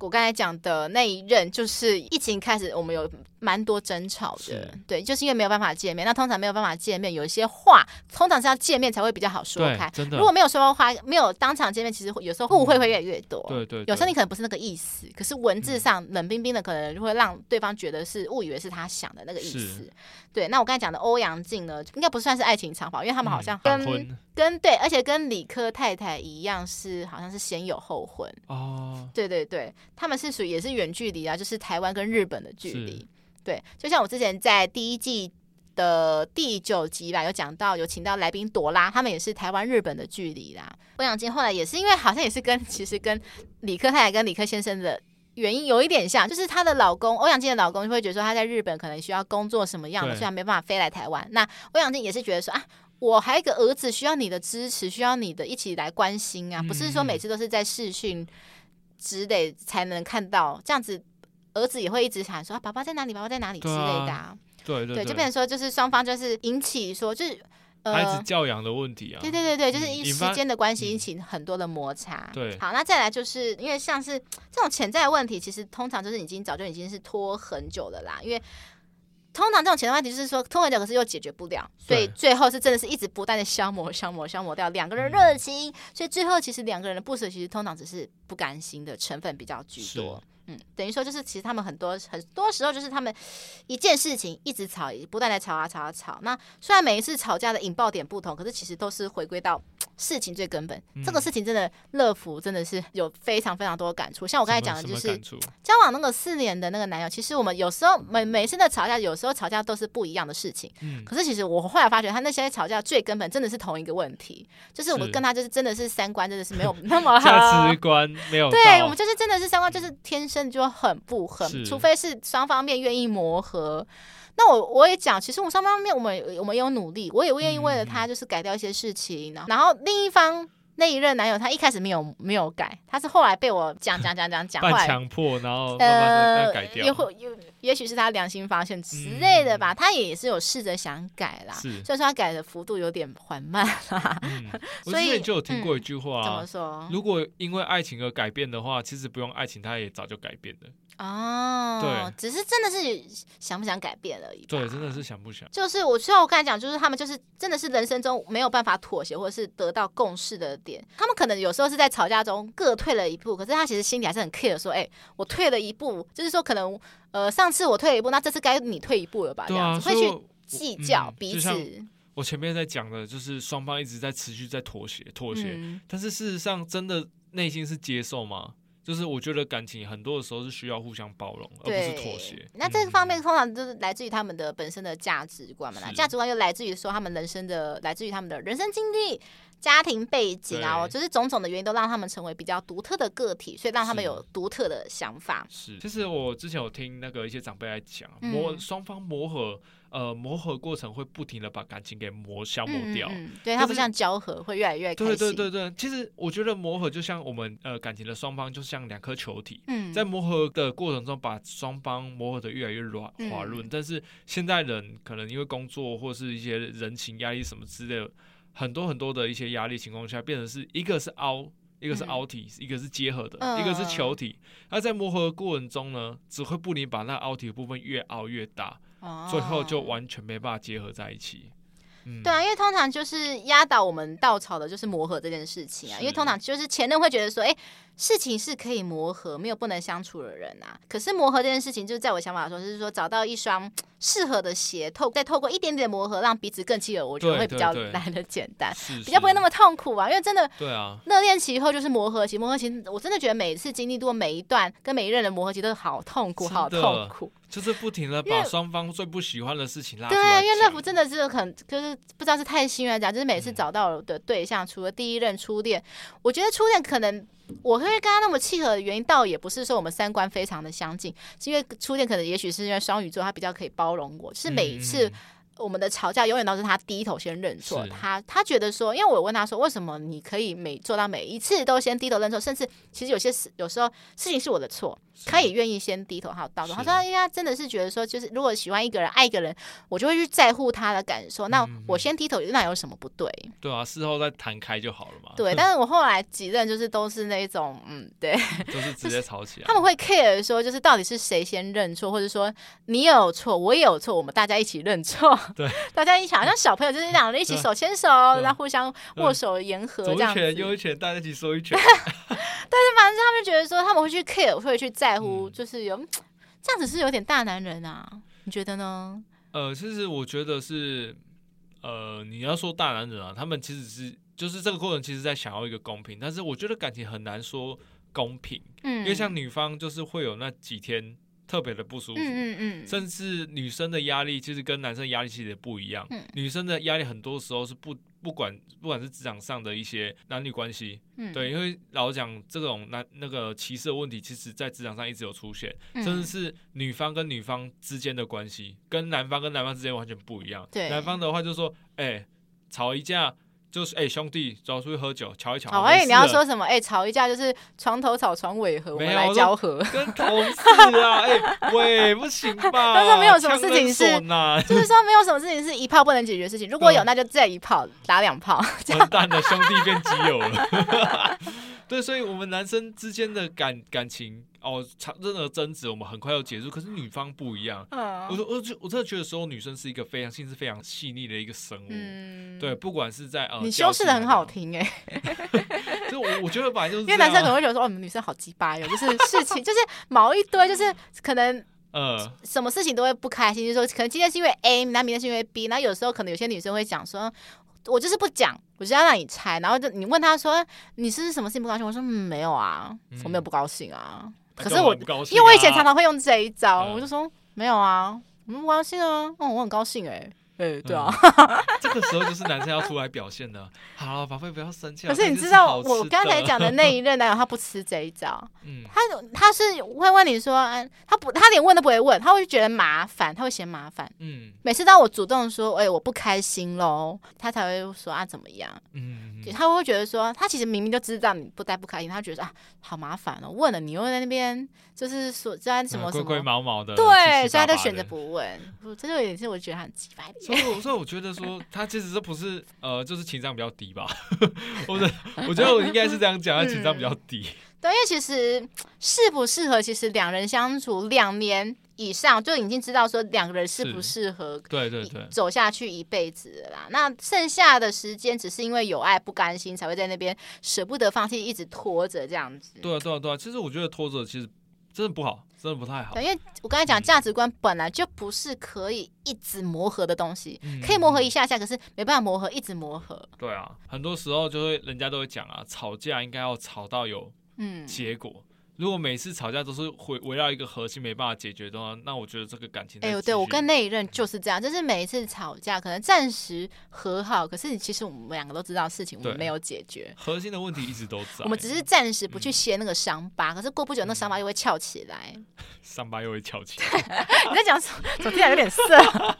[SPEAKER 1] 我刚才讲的那一任，就是疫情开始，我们有蛮多争吵的，对，就是因为没有办法见面。那通常没有办法见面，有一些话，通常是要见面才会比较好说开。
[SPEAKER 2] 真的，
[SPEAKER 1] 如果没有说话，没有当场见面，其实有时候误会会越来越多。
[SPEAKER 2] 对，对对，
[SPEAKER 1] 有时候你可能不是那个意思，可是文字上冷冰冰的，可能就会让对方觉得是误以为是他想的那个意思。是对，那我刚才讲的欧阳靖呢，应该不算是爱情长跑，因为他们好像跟、嗯、跟对，而且跟理科太太一样，是好像是先有后婚哦。对对对，他们是属于也是远距离啊，就是台湾跟日本的距离。对，就像我之前在第一季的第九集吧，有讲到有请到来宾朵拉，他们也是台湾日本的距离啦。欧阳靖后来也是因为好像也是跟其实跟理科太太跟理科先生的。原因有一点像，就是她的老公欧阳靖的老公就会觉得说，他在日本可能需要工作什么样的，虽然没办法飞来台湾。那欧阳靖也是觉得说啊，我还有一个儿子需要你的支持，需要你的一起来关心啊，不是说每次都是在视讯只得才能看到，这样子儿子也会一直喊说啊，爸爸在哪里，爸爸在哪里之类的啊。
[SPEAKER 2] 对对对，
[SPEAKER 1] 就变成说就是双方就是引起说就是。
[SPEAKER 2] 孩子教养的问题啊，
[SPEAKER 1] 对对对对，就是因时间的关系引起很多的摩擦。
[SPEAKER 2] 嗯、对，
[SPEAKER 1] 好，那再来就是因为像是这种潜在的问题，其实通常就是已经早就已经是拖很久了啦。因为通常这种潜在问题就是说拖很久，可是又解决不了，所以最后是真的是一直不断的消磨、消磨、消磨掉两个人热情。嗯、所以最后其实两个人的不舍，其实通常只是不甘心的成分比较居多。嗯，等于说就是，其实他们很多很多时候就是他们一件事情一直吵，不断的吵啊吵啊吵。那虽然每一次吵架的引爆点不同，可是其实都是回归到事情最根本，嗯、这个事情真的乐福真的是有非常非常多的感触。像我刚才讲的，就是交往那个四年的那个男友，其实我们有时候每每次的吵架，有时候吵架都是不一样的事情。嗯，可是其实我后来发觉，他那些吵架最根本真的是同一个问题，就是我们跟他就是真的是三观真的是没有那么好，
[SPEAKER 2] 价值观没有。
[SPEAKER 1] 对，我们就是真的是三观就是天生就很不合，除非是双方面愿意磨合。那我我也讲，其实我们双方面我们我们有努力，我也愿意为了他就是改掉一些事情，然后另一方那一任男友他一开始没有没有改，他是后来被我讲讲讲讲讲，
[SPEAKER 2] 半强迫，然后改掉，
[SPEAKER 1] 也会有也许是他良心发现之类的吧，他也是有试着想改啦，虽然说他改的幅度有点缓慢啦，
[SPEAKER 2] 所以就有听过一句话，
[SPEAKER 1] 怎么说？
[SPEAKER 2] 如果因为爱情而改变的话，其实不用爱情，他也早就改变了。
[SPEAKER 1] 哦，对，只是真的是想不想改变而已。
[SPEAKER 2] 对，真的是想不想。
[SPEAKER 1] 就是我需要我刚才讲，就是他们就是真的是人生中没有办法妥协或者是得到共识的点。他们可能有时候是在吵架中各退了一步，可是他其实心里还是很 care，说，哎，我退了一步，就是说可能呃上次我退了一步，那这次该你退一步了吧？这样子会去计较彼此。
[SPEAKER 2] 我前面在讲的就是双方一直在持续在妥协妥协，但是事实上真的内心是接受吗？就是我觉得感情很多的时候是需要互相包容，而不是妥协。
[SPEAKER 1] 那这个方面通常就是来自于他们的本身的价值观嘛，价值观又来自于说他们人生的，来自于他们的人生经历、家庭背景啊，就是种种的原因都让他们成为比较独特的个体，所以让他们有独特的想法。
[SPEAKER 2] 是，其实我之前有听那个一些长辈来讲，磨双方磨合。呃，磨合过程会不停的把感情给磨消磨掉，嗯嗯、
[SPEAKER 1] 对，它不像交合会越来越开心。
[SPEAKER 2] 对对对对，其实我觉得磨合就像我们呃感情的双方，就像两颗球体，嗯、在磨合的过程中，把双方磨合的越来越软滑润。嗯、但是现在人可能因为工作或是一些人情压力什么之类的，很多很多的一些压力情况下，变成是一个是凹，一个是凹体，嗯、一个是结合的，嗯、一个是球体。那在磨合的过程中呢，只会不停把那凹体的部分越凹越大。最后就完全没办法结合在一起。嗯，
[SPEAKER 1] 对啊，因为通常就是压倒我们稻草的，就是磨合这件事情啊。因为通常就是前任会觉得说，哎，事情是可以磨合，没有不能相处的人啊。可是磨合这件事情，就是在我想法来说，就是说找到一双适合的鞋，透再透过一点点磨合，让彼此更契合，我觉得会比较来的简单，比较不会那么痛苦啊。因为真的，对啊，热恋期以后就是磨合期，磨合期我真的觉得每一次经历过每一段跟每一任的磨合期都是好痛苦，好痛苦。
[SPEAKER 2] 就是不停的把双方最不喜欢的事情拉出
[SPEAKER 1] 来。对，因为乐福真的是很，就是不知道是太幸运讲，就是每次找到的对象，嗯、除了第一任初恋，我觉得初恋可能我会跟他那么契合的原因，倒也不是说我们三观非常的相近，是因为初恋可能也许是因为双鱼座，他比较可以包容我，就是每一次。嗯我们的吵架永远都是他低头先认错，是他他觉得说，因为我问他说，为什么你可以每做到每一次都先低头认错，甚至其实有些事有时候事情是我的错，是他也愿意先低头还有道歉。是他说，因为他真的是觉得说，就是如果喜欢一个人爱一个人，我就会去在乎他的感受。那我先低头，那有什么不对？
[SPEAKER 2] 对啊，事后再谈开就好了嘛。
[SPEAKER 1] 对，但是我 后来几任就是都是那种，嗯，对，
[SPEAKER 2] 都是直接吵起来。
[SPEAKER 1] 他们会 care 说，就是到底是谁先认错，或者说你有错，我也有错，我们大家一起认错。对，大家一起。好像小朋友就是两个人一起手牵手，然后互相握手言和这样子。左一拳右
[SPEAKER 2] 一拳，大家一起说一拳。
[SPEAKER 1] 但是反正他们觉得说他们会去 care，会去在乎，就是有这样子是有点大男人啊？你觉得呢？
[SPEAKER 2] 呃，其实我觉得是，呃，你要说大男人啊，他们其实是就是这个过程，其实在想要一个公平。但是我觉得感情很难说公平，嗯，因为像女方就是会有那几天。特别的不舒服，嗯嗯嗯，甚至女生的压力其实跟男生的压力其实也不一样。嗯，女生的压力很多时候是不不管不管是职场上的一些男女关系，嗯，对，因为老实讲这种男那个歧视的问题，其实在职场上一直有出现，甚至是女方跟女方之间的关系，跟男方跟男方之间完全不一样。对，男方的话就是说，哎，吵一架。就是哎、欸，兄弟，走出去喝酒，瞧一瞧。
[SPEAKER 1] 好，哎，你要说什么？哎、欸，吵一架就是床头吵，床尾和，我们来交合。
[SPEAKER 2] 跟同事啊，哎、欸，喂，不行吧？
[SPEAKER 1] 他说没有什么事情是，就是说没有什么事情是一炮不能解决的事情。如果有，那就再一炮打两炮。
[SPEAKER 2] 完蛋了，兄弟变基友了。对，所以我们男生之间的感感情。哦，吵任何争执，我们很快要结束。可是女方不一样，嗯、我说，我就我真的觉得说，女生是一个非常心思非常细腻的一个生物。嗯、对，不管是在呃，
[SPEAKER 1] 你修饰的很好听哎。
[SPEAKER 2] 就我我觉得本来就是，
[SPEAKER 1] 因为男生可能会觉得说，哦，你们女生好鸡巴哟，就是事情 就是毛一堆，就是可能呃，什么事情都会不开心。就是说，可能今天是因为 A，那明天是因为 B，那有时候可能有些女生会讲说。我就是不讲，我就要让你猜。然后就你问他说，你是什么事情不高兴？我说、嗯、没有啊，我没有不高兴啊。嗯、可是我，啊、因为我以前常常会用这一招，嗯、我就说没有啊，我不高兴啊。哦，我很高兴哎、欸。对对啊，
[SPEAKER 2] 这个时候就是男生要出来表现的。好，宝贝不要生气。
[SPEAKER 1] 可是你知道我刚才讲的那一 任男友，他不吃这一招。嗯，他他是会问你说，他不，他连问都不会问，他会觉得麻烦，他会嫌麻烦。嗯，每次当我主动说，哎，我不开心喽，他才会说啊，怎么样？嗯，他会觉得说，他其实明明就知道你不带不开心，他觉得啊，好麻烦哦，问了你又在那边就是说在什么什么
[SPEAKER 2] 龟龟毛毛的，
[SPEAKER 1] 对，所以他就选择不问。这就也是我觉得很奇怪的。
[SPEAKER 2] 所以，所以我觉得说，他其实这不是呃，就是情商比较低吧？或者，我觉得我应该是这样讲，他情商比较低。嗯、
[SPEAKER 1] 对，因为其实适不适合，其实两人相处两年以上，就已经知道说两个人适不适合，对对对，走下去一辈子了啦。那剩下的时间，只是因为有爱不甘心，才会在那边舍不得放弃，一直拖着这样子。
[SPEAKER 2] 对啊，对啊，对啊。其实我觉得拖着，其实。真的不好，真的不太好。
[SPEAKER 1] 对，因为我刚才讲价值观本来就不是可以一直磨合的东西，嗯、可以磨合一下下，可是没办法磨合，一直磨合。
[SPEAKER 2] 对啊，很多时候就会人家都会讲啊，吵架应该要吵到有嗯结果。嗯如果每次吵架都是围围绕一个核心没办法解决的话，那我觉得这个感情哎呦，
[SPEAKER 1] 对我跟那一任就是这样，就是每一次吵架可能暂时和好，可是其实我们两个都知道事情我们没有解决，
[SPEAKER 2] 核心的问题一直都在。
[SPEAKER 1] 我们只是暂时不去掀那个伤疤，嗯、可是过不久那伤疤又会翘起来，
[SPEAKER 2] 伤疤又会翘起来。
[SPEAKER 1] 你在讲什么？怎么听起来有点色？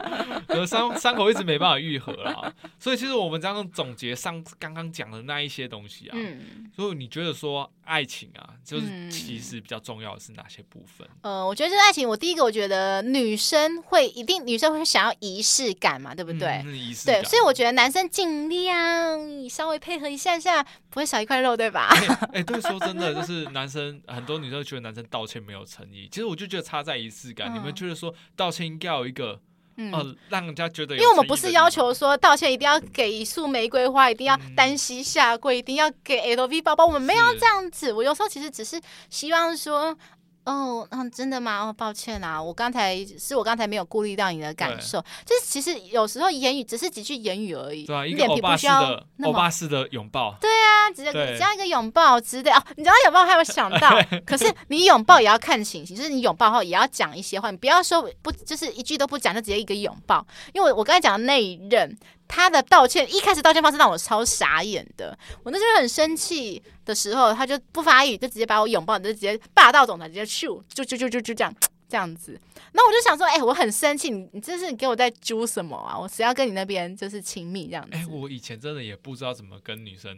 [SPEAKER 2] 伤伤口一直没办法愈合啊，所以其实我们刚刚总结上刚刚讲的那一些东西啊，嗯，所以你觉得说爱情啊，就是。其实比较重要的是哪些部分？
[SPEAKER 1] 呃，我觉得这爱情，我第一个我觉得女生会一定女生会想要仪式感嘛，对不对？
[SPEAKER 2] 嗯，仪式感。
[SPEAKER 1] 对，所以我觉得男生尽量稍微配合一下下，不会少一块肉，对吧？
[SPEAKER 2] 哎，对，说真的，就是男生很多女生觉得男生道歉没有诚意，其实我就觉得差在仪式感。嗯，你们觉得说道歉应该有一个？嗯、呃，让人家觉得，因
[SPEAKER 1] 为我们不是要求说道歉一定要给一束玫瑰花，一定要单膝下跪，一定要给 LV 包包，我们没有这样子。我有时候其实只是希望说。哦，嗯，真的吗？哦，抱歉啊，我刚才是我刚才没有顾虑到你的感受，就是其实有时候言语只是几句言语而已，
[SPEAKER 2] 对啊，一个欧巴式的欧巴式的拥抱，
[SPEAKER 1] 对啊，只要只要一个拥抱，值得哦。你讲到拥抱，还有想到，可是你拥抱也要看情形，就是你拥抱后也要讲一些话，你不要说不，就是一句都不讲就直接一个拥抱，因为我我刚才讲的那一任。他的道歉一开始道歉方式让我超傻眼的，我那时候很生气的时候，他就不发语，就直接把我拥抱，就直接霸道总裁，直接咻，就就就就就这样这样子。那我就想说，哎、我很生气，你你这是给我在揪什么啊？我谁要跟你那边就是亲密这样子。哎、
[SPEAKER 2] 我以前真的也不知道怎么跟女生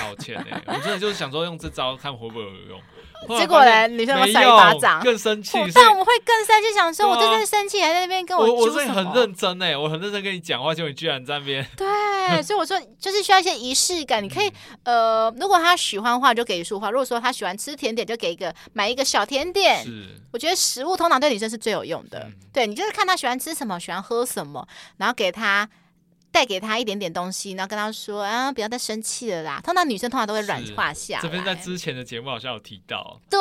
[SPEAKER 2] 道歉哎、欸，我真的就是想说用这招看会不会有用。
[SPEAKER 1] 结果嘞，女生会扇一巴掌，
[SPEAKER 2] 更生气。
[SPEAKER 1] 但我们会更生气，想说我真的生气，还在那边跟我
[SPEAKER 2] 我我是很认真哎，我很认真跟你讲话，结果你居然在那边。
[SPEAKER 1] 对，所以我说就是需要一些仪式感。你可以呃，如果他喜欢的话，就给一束花；如果说他喜欢吃甜点，就给一个买一个小甜点。是，我觉得食物通常对女生是最有用的。对，你就是看他喜欢吃什么，喜欢喝什么，然后给他。带给他一点点东西，然后跟他说啊，不要再生气了啦。通常女生通常都会软化下。
[SPEAKER 2] 这边在之前的节目好像有提到，
[SPEAKER 1] 对，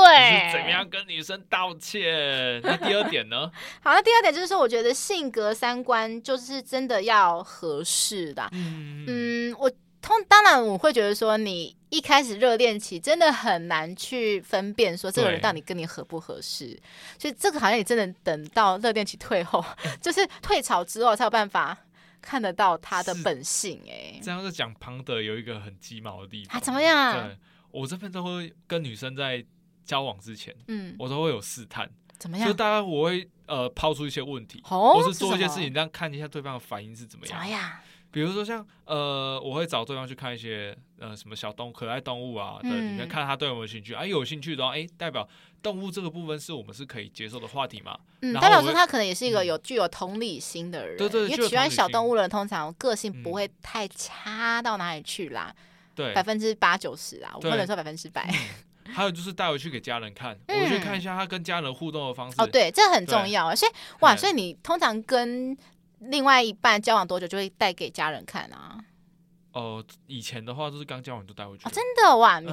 [SPEAKER 2] 怎么样跟女生道歉？那第二点呢？
[SPEAKER 1] 好，那第二点就是说，我觉得性格三观就是真的要合适的。嗯，嗯，我通当然我会觉得说，你一开始热恋期真的很难去分辨说这个人到底跟你合不合适，所以这个好像也真的等到热恋期退后，就是退潮之后才有办法。看得到他的本性哎、欸，
[SPEAKER 2] 这样是讲庞德有一个很鸡毛的地方。
[SPEAKER 1] 他怎么样？
[SPEAKER 2] 对，我这边都会跟女生在交往之前，嗯，我都会有试探，
[SPEAKER 1] 怎么样？
[SPEAKER 2] 就大概我会呃抛出一些问题，哦、或是做一些事情，这样看一下对方的反应是怎么样。怎么样？比如说像呃，我会找对方去看一些呃什么小动可爱动物啊对，你看看他对我有兴趣，哎、啊，有兴趣的话，哎，代表动物这个部分是我们是可以接受的话题嘛。
[SPEAKER 1] 嗯，代表说他可能也是一个有具有同理心的人。对对，因为喜欢小动物的人通常个性不会太差到哪里去啦。对，百分之八九十啊，我不能说百分之百。
[SPEAKER 2] 还有就是带回去给家人看，我去看一下他跟家人互动的方式。
[SPEAKER 1] 哦，对，这很重要啊。所以哇，所以你通常跟另外一半交往多久就会带给家人看啊？
[SPEAKER 2] 哦，以前的话就是刚交往就带回去。
[SPEAKER 1] 真的哇，你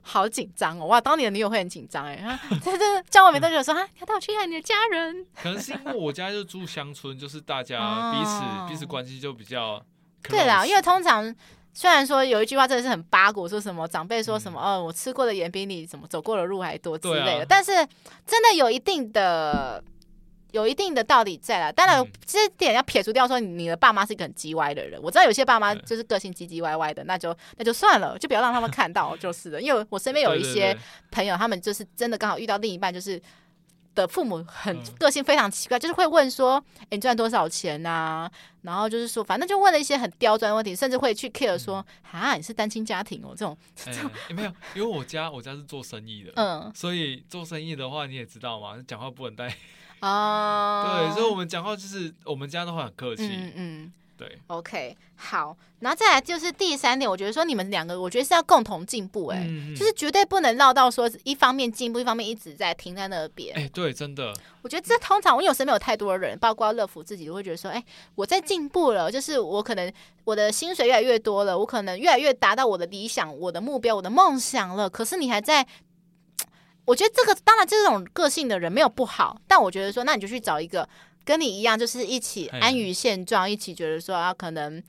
[SPEAKER 1] 好紧张哦！哇，当你的女友会很紧张哎。在这交往没多久说啊，要带我去看你的家人。
[SPEAKER 2] 可能是因为我家就住乡村，就是大家彼此彼此关系就比较
[SPEAKER 1] 对啦，因为通常虽然说有一句话真的是很八股，说什么长辈说什么、嗯、哦，我吃过的盐比你什么走过的路还多之类的，啊、但是真的有一定的。有一定的道理在啦，当然这点要撇除掉，说你的爸妈是一个很叽歪的人。我知道有些爸妈就是个性叽叽歪歪的，那就那就算了，就不要让他们看到就是了。因为我身边有一些朋友，他们就是真的刚好遇到另一半，就是的父母很个性非常奇怪，就是会问说：“诶，你赚多少钱呐？”然后就是说，反正就问了一些很刁钻的问题，甚至会去 care 说：“啊，你是单亲家庭哦？”这种 这种
[SPEAKER 2] 没有，因为我家我家是做生意的，嗯，所以做生意的话你也知道嘛，讲话不能带。哦，oh, 对，所以，我们讲话就是我们家都会很客气。嗯嗯，对。OK，好，然后再来就是第三点，我觉得说你们两个，我觉得是要共同进步，哎，嗯、就是绝对不能绕到说一方面进步，一方面一直在停在那边。哎，对，真的。我觉得这通常，因为我身边有太多的人，包括乐福自己都会觉得说，哎，我在进步了，就是我可能我的薪水越来越多了，我可能越来越达到我的理想、我的目标、我的梦想了，可是你还在。我觉得这个当然这种个性的人没有不好，但我觉得说，那你就去找一个跟你一样，就是一起安于现状，一起觉得说啊，可能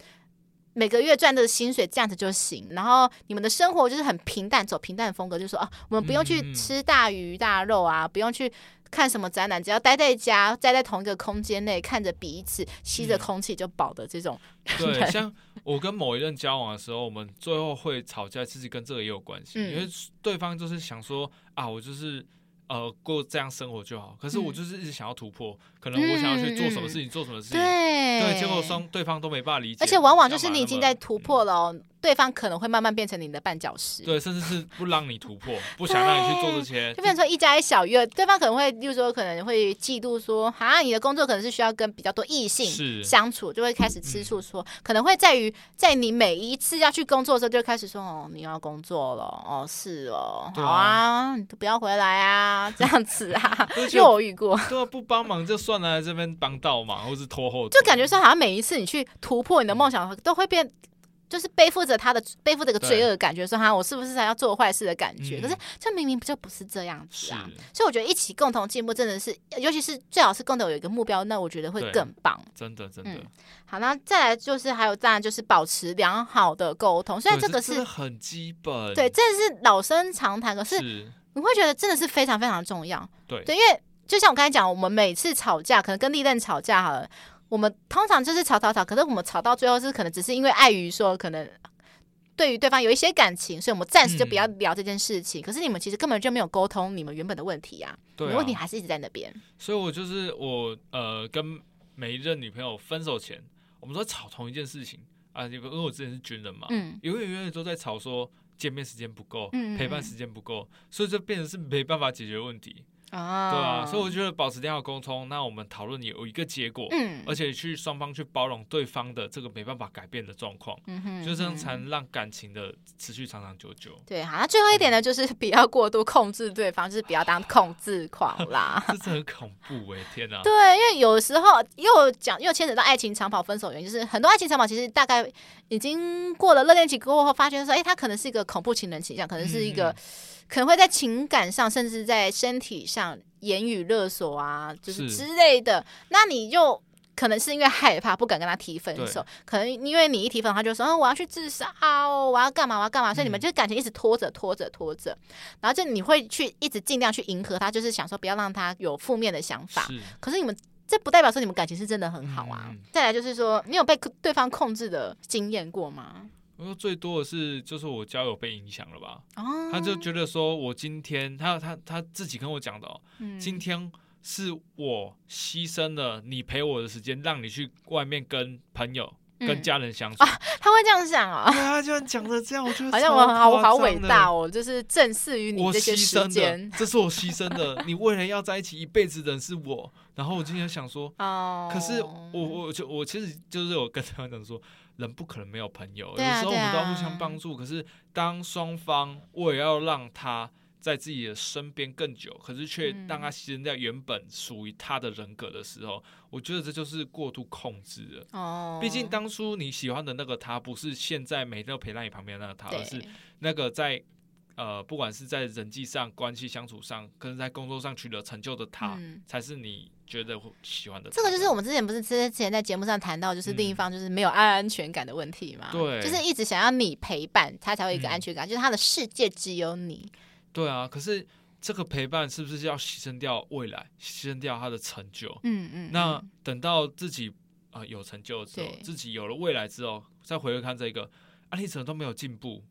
[SPEAKER 2] 每个月赚的薪水这样子就行，然后你们的生活就是很平淡，走平淡的风格，就是说啊，我们不用去吃大鱼大肉啊，不用去看什么展览，只要待在家，待在同一个空间内，看着彼此，吸着空气就饱的这种。对，像。我跟某一任交往的时候，我们最后会吵架，其实跟这个也有关系，嗯、因为对方就是想说啊，我就是。呃，过这样生活就好。可是我就是一直想要突破，嗯、可能我想要去做什么事情，嗯、做什么事情，对，对，结果双对方都没办法理解。而且往往就是你已经在突破了，哦，嗯、对方可能会慢慢变成你的绊脚石。对，甚至是不让你突破，不想让你去做这些，就变成说一加一小于二。对方可能会，例如说可能会嫉妒说，啊，你的工作可能是需要跟比较多异性相处，就会开始吃醋，说、嗯、可能会在于在你每一次要去工作的时候，就开始说，哦，你要工作了，哦，是哦，好啊，你都不要回来啊。啊，这样子啊 因为我遇过，对啊，不帮忙就算了，这边帮倒忙，或是拖后，就感觉说好像每一次你去突破你的梦想，都会变。就是背负着他的背负这个罪恶感觉，说哈，我是不是还要做坏事的感觉？可是这明明不就不是这样子啊！所以我觉得一起共同进步真的是，尤其是最好是共同有一个目标，那我觉得会更棒。真的，真的。好，那再来就是还有当然就是保持良好的沟通，虽然这个是很基本，对，真的是老生常谈。可是你会觉得真的是非常非常重要。对，对，因为就像我刚才讲，我们每次吵架，可能跟历任吵架好了。我们通常就是吵吵吵，可是我们吵到最后是可能只是因为碍于说可能对于对方有一些感情，所以我们暂时就不要聊这件事情。嗯、可是你们其实根本就没有沟通你们原本的问题啊，对啊，你问题还是一直在那边。所以我就是我呃跟每一任女朋友分手前，我们都在吵同一件事情啊，因为我之前是军人嘛，嗯，永远永远都在吵说见面时间不够，嗯，陪伴时间不够，所以就变成是没办法解决问题。啊，对啊，所以我觉得保持良好沟通，那我们讨论有一个结果，嗯，而且去双方去包容对方的这个没办法改变的状况，嗯哼，就这样才能让感情的持续长长久久。对，好，那最后一点呢，就是不要过度控制对方，就是不要当控制狂啦。这是很恐怖哎，天哪！对，因为有时候又讲又牵扯到爱情长跑分手原因，就是很多爱情长跑其实大概已经过了热恋期过后，发现说，哎，他可能是一个恐怖情人倾向，可能是一个。可能会在情感上，甚至在身体上言语勒索啊，就是之类的。那你就可能是因为害怕，不敢跟他提分手。可能因为你一提分手，他就说：“哦，我要去自杀哦，我要干嘛？我要干嘛？”所以你们就感情一直拖着、拖着、拖着。然后就你会去一直尽量去迎合他，就是想说不要让他有负面的想法。是可是你们这不代表说你们感情是真的很好啊。嗯、再来就是说，你有被对方控制的经验过吗？我说最多的是，就是我交友被影响了吧？哦，他就觉得说我今天，他他他自己跟我讲的哦，嗯，今天是我牺牲了你陪我的时间，让你去外面跟朋友、嗯、跟家人相处啊。他会这样想啊？对啊，就讲的这样，我觉得 好像我好我好伟大哦，就是正视于你这些时间，这是我牺牲的。你为了要在一起一辈子的人是我，然后我今天想说，哦，可是我我就我其实就是我跟他讲说。人不可能没有朋友，有时候我们都要互相帮助。可是当双方我也要让他在自己的身边更久，可是却让他牺牲掉原本属于他的人格的时候，我觉得这就是过度控制了。哦，毕竟当初你喜欢的那个他，不是现在每天都陪在你旁边的那个他，而是那个在呃，不管是在人际上、关系相处上，跟在工作上取得成就的他，才是你。觉得会喜欢的。
[SPEAKER 1] 这个就是我们之前不是之前在节目上谈到，就是另一方就是没有安全感的问题嘛？
[SPEAKER 2] 对，
[SPEAKER 1] 就是一直想要你陪伴他才会有一个安全感，嗯、就是他的世界只有你。
[SPEAKER 2] 对啊，可是这个陪伴是不是要牺牲掉未来，牺牲掉他的成就？嗯嗯。那等到自己啊、呃、有成就之后，对自己有了未来之后，再回头看这个，啊，你怎么都没有进步？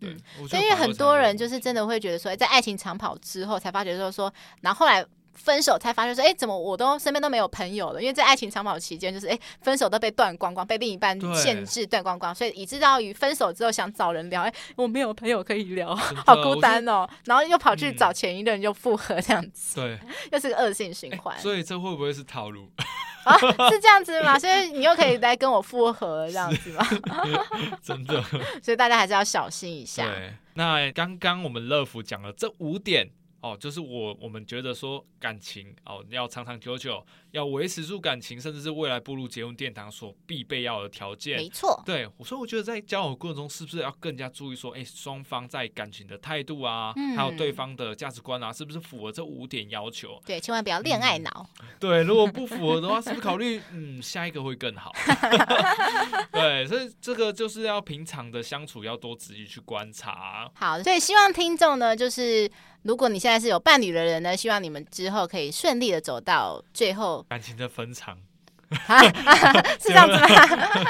[SPEAKER 2] 对，
[SPEAKER 1] 所以因为很多人就是真的会觉得说，在爱情长跑之后才发觉说说，然后后来分手才发现说，哎，怎么我都身边都没有朋友了？因为在爱情长跑期间，就是哎，分手都被断光光，被另一半限制断光光，所以以至到于分手之后想找人聊，哎，我没有朋友可以聊，好孤单哦。然后又跑去找前一任又复合这样子，
[SPEAKER 2] 对，
[SPEAKER 1] 又是个恶性循环。
[SPEAKER 2] 所以这会不会是套路？
[SPEAKER 1] 啊，是这样子吗？所以你又可以来跟我复合这样子吗？
[SPEAKER 2] 真的，
[SPEAKER 1] 所以大家还是要小心一下。
[SPEAKER 2] 对，那刚刚我们乐福讲了这五点。哦，就是我我们觉得说感情哦要长长久久，要维持住感情，甚至是未来步入结婚殿堂所必备要的条件。
[SPEAKER 1] 没错，
[SPEAKER 2] 对，所以我觉得在交往过程中，是不是要更加注意说，哎，双方在感情的态度啊，嗯、还有对方的价值观啊，是不是符合这五点要求？
[SPEAKER 1] 对，千万不要恋爱脑、
[SPEAKER 2] 嗯。对，如果不符合的话，是不是考虑嗯下一个会更好？对，所以这个就是要平常的相处要多仔细去观察。
[SPEAKER 1] 好，所以希望听众呢，就是。如果你现在是有伴侣的人呢，希望你们之后可以顺利的走到最后。
[SPEAKER 2] 感情的分
[SPEAKER 1] 场，是这样子吗？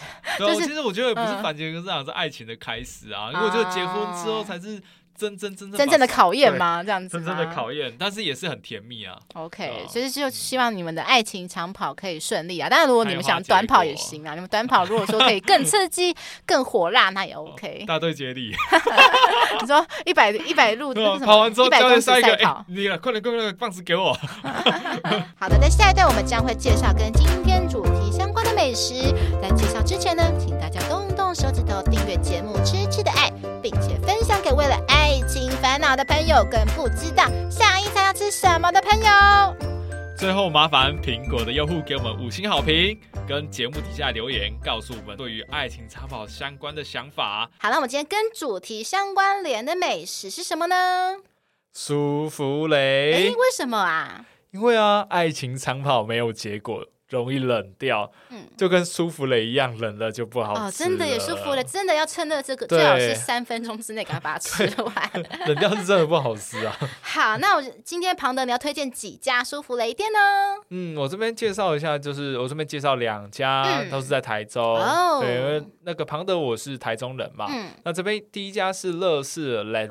[SPEAKER 2] 就是其实我觉得也不是感情的分场，是爱情的开始啊。因为我觉得结婚之后才是。真真真正
[SPEAKER 1] 真正的考验吗？这样子，
[SPEAKER 2] 真正的考验，但是也是很甜蜜啊。
[SPEAKER 1] OK，其实就希望你们的爱情长跑可以顺利啊。当然，如果你们想短跑也行啊。你们短跑如果说可以更刺激、更火辣，那也 OK。
[SPEAKER 2] 大队接力，
[SPEAKER 1] 你说一百一百路
[SPEAKER 2] 跑完之后，
[SPEAKER 1] 一百公里赛
[SPEAKER 2] 跑，你快点，快点，棒子给我。
[SPEAKER 1] 好的，在下一段我们将会介绍跟今天主题相关的美食。在介绍之前呢，请大家动动手指头订阅节目《吃吃的爱》，并且分享给为了爱。情烦恼的朋友，更不知道下一餐要吃什么的朋友。
[SPEAKER 2] 最后，麻烦苹果的用户给我们五星好评，跟节目底下留言，告诉我们对于爱情长跑相关的想法。
[SPEAKER 1] 好了，我们今天跟主题相关联的美食是什么呢？
[SPEAKER 2] 舒芙蕾。
[SPEAKER 1] 哎，为什么啊？
[SPEAKER 2] 因为啊，爱情长跑没有结果。容易冷掉，嗯，就跟舒芙蕾一样，冷了就不好吃了。哦，
[SPEAKER 1] 真的也舒芙蕾，真的要趁热这个，最好是三分钟之内赶快把它吃完。
[SPEAKER 2] 冷掉是真的不好吃啊。
[SPEAKER 1] 好，那我今天庞德你要推荐几家舒芙蕾店呢？
[SPEAKER 2] 嗯，我这边介绍一下，就是我这边介绍两家，嗯、都是在台中。哦，对，因为那个庞德我是台中人嘛。嗯，那这边第一家是乐事 Let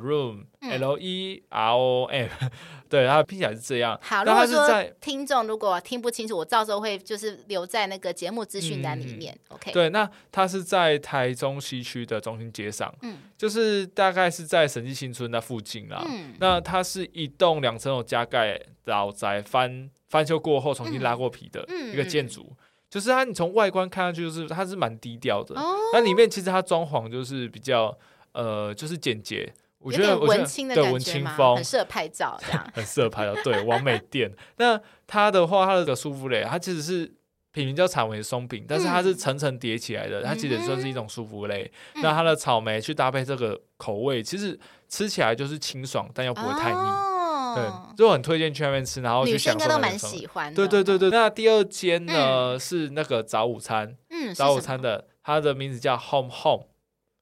[SPEAKER 2] Room，L E R O M。嗯对，它拼起来是这样。
[SPEAKER 1] 好，如果说听众如果听不清楚，我到时候会就是留在那个节目资讯栏里面。嗯、OK。
[SPEAKER 2] 对，那它是在台中西区的中心街上，嗯，就是大概是在审计新村那附近啦。嗯，那它是一栋两层楼加盖老宅翻翻修过后重新拉过皮的一个建筑，嗯嗯、就是它你从外观看上去就是它是蛮低调的，哦，那里面其实它装潢就是比较呃就是简洁。我觉得
[SPEAKER 1] 文青的感觉文青风很适合拍照，这样
[SPEAKER 2] 很适合拍照。对，完美店。那它的话，它的舒芙蕾，它其实是品名叫草莓松饼，但是它是层层叠起来的，它其实算是一种舒芙蕾。那它的草莓去搭配这个口味，其实吃起来就是清爽，但又不会太腻。对，就很推荐去那边吃，然后去享受。女生应该都蛮喜欢。对对对对。那第二间呢是那个早午餐，嗯，早午餐的，它的名字叫 Home Home。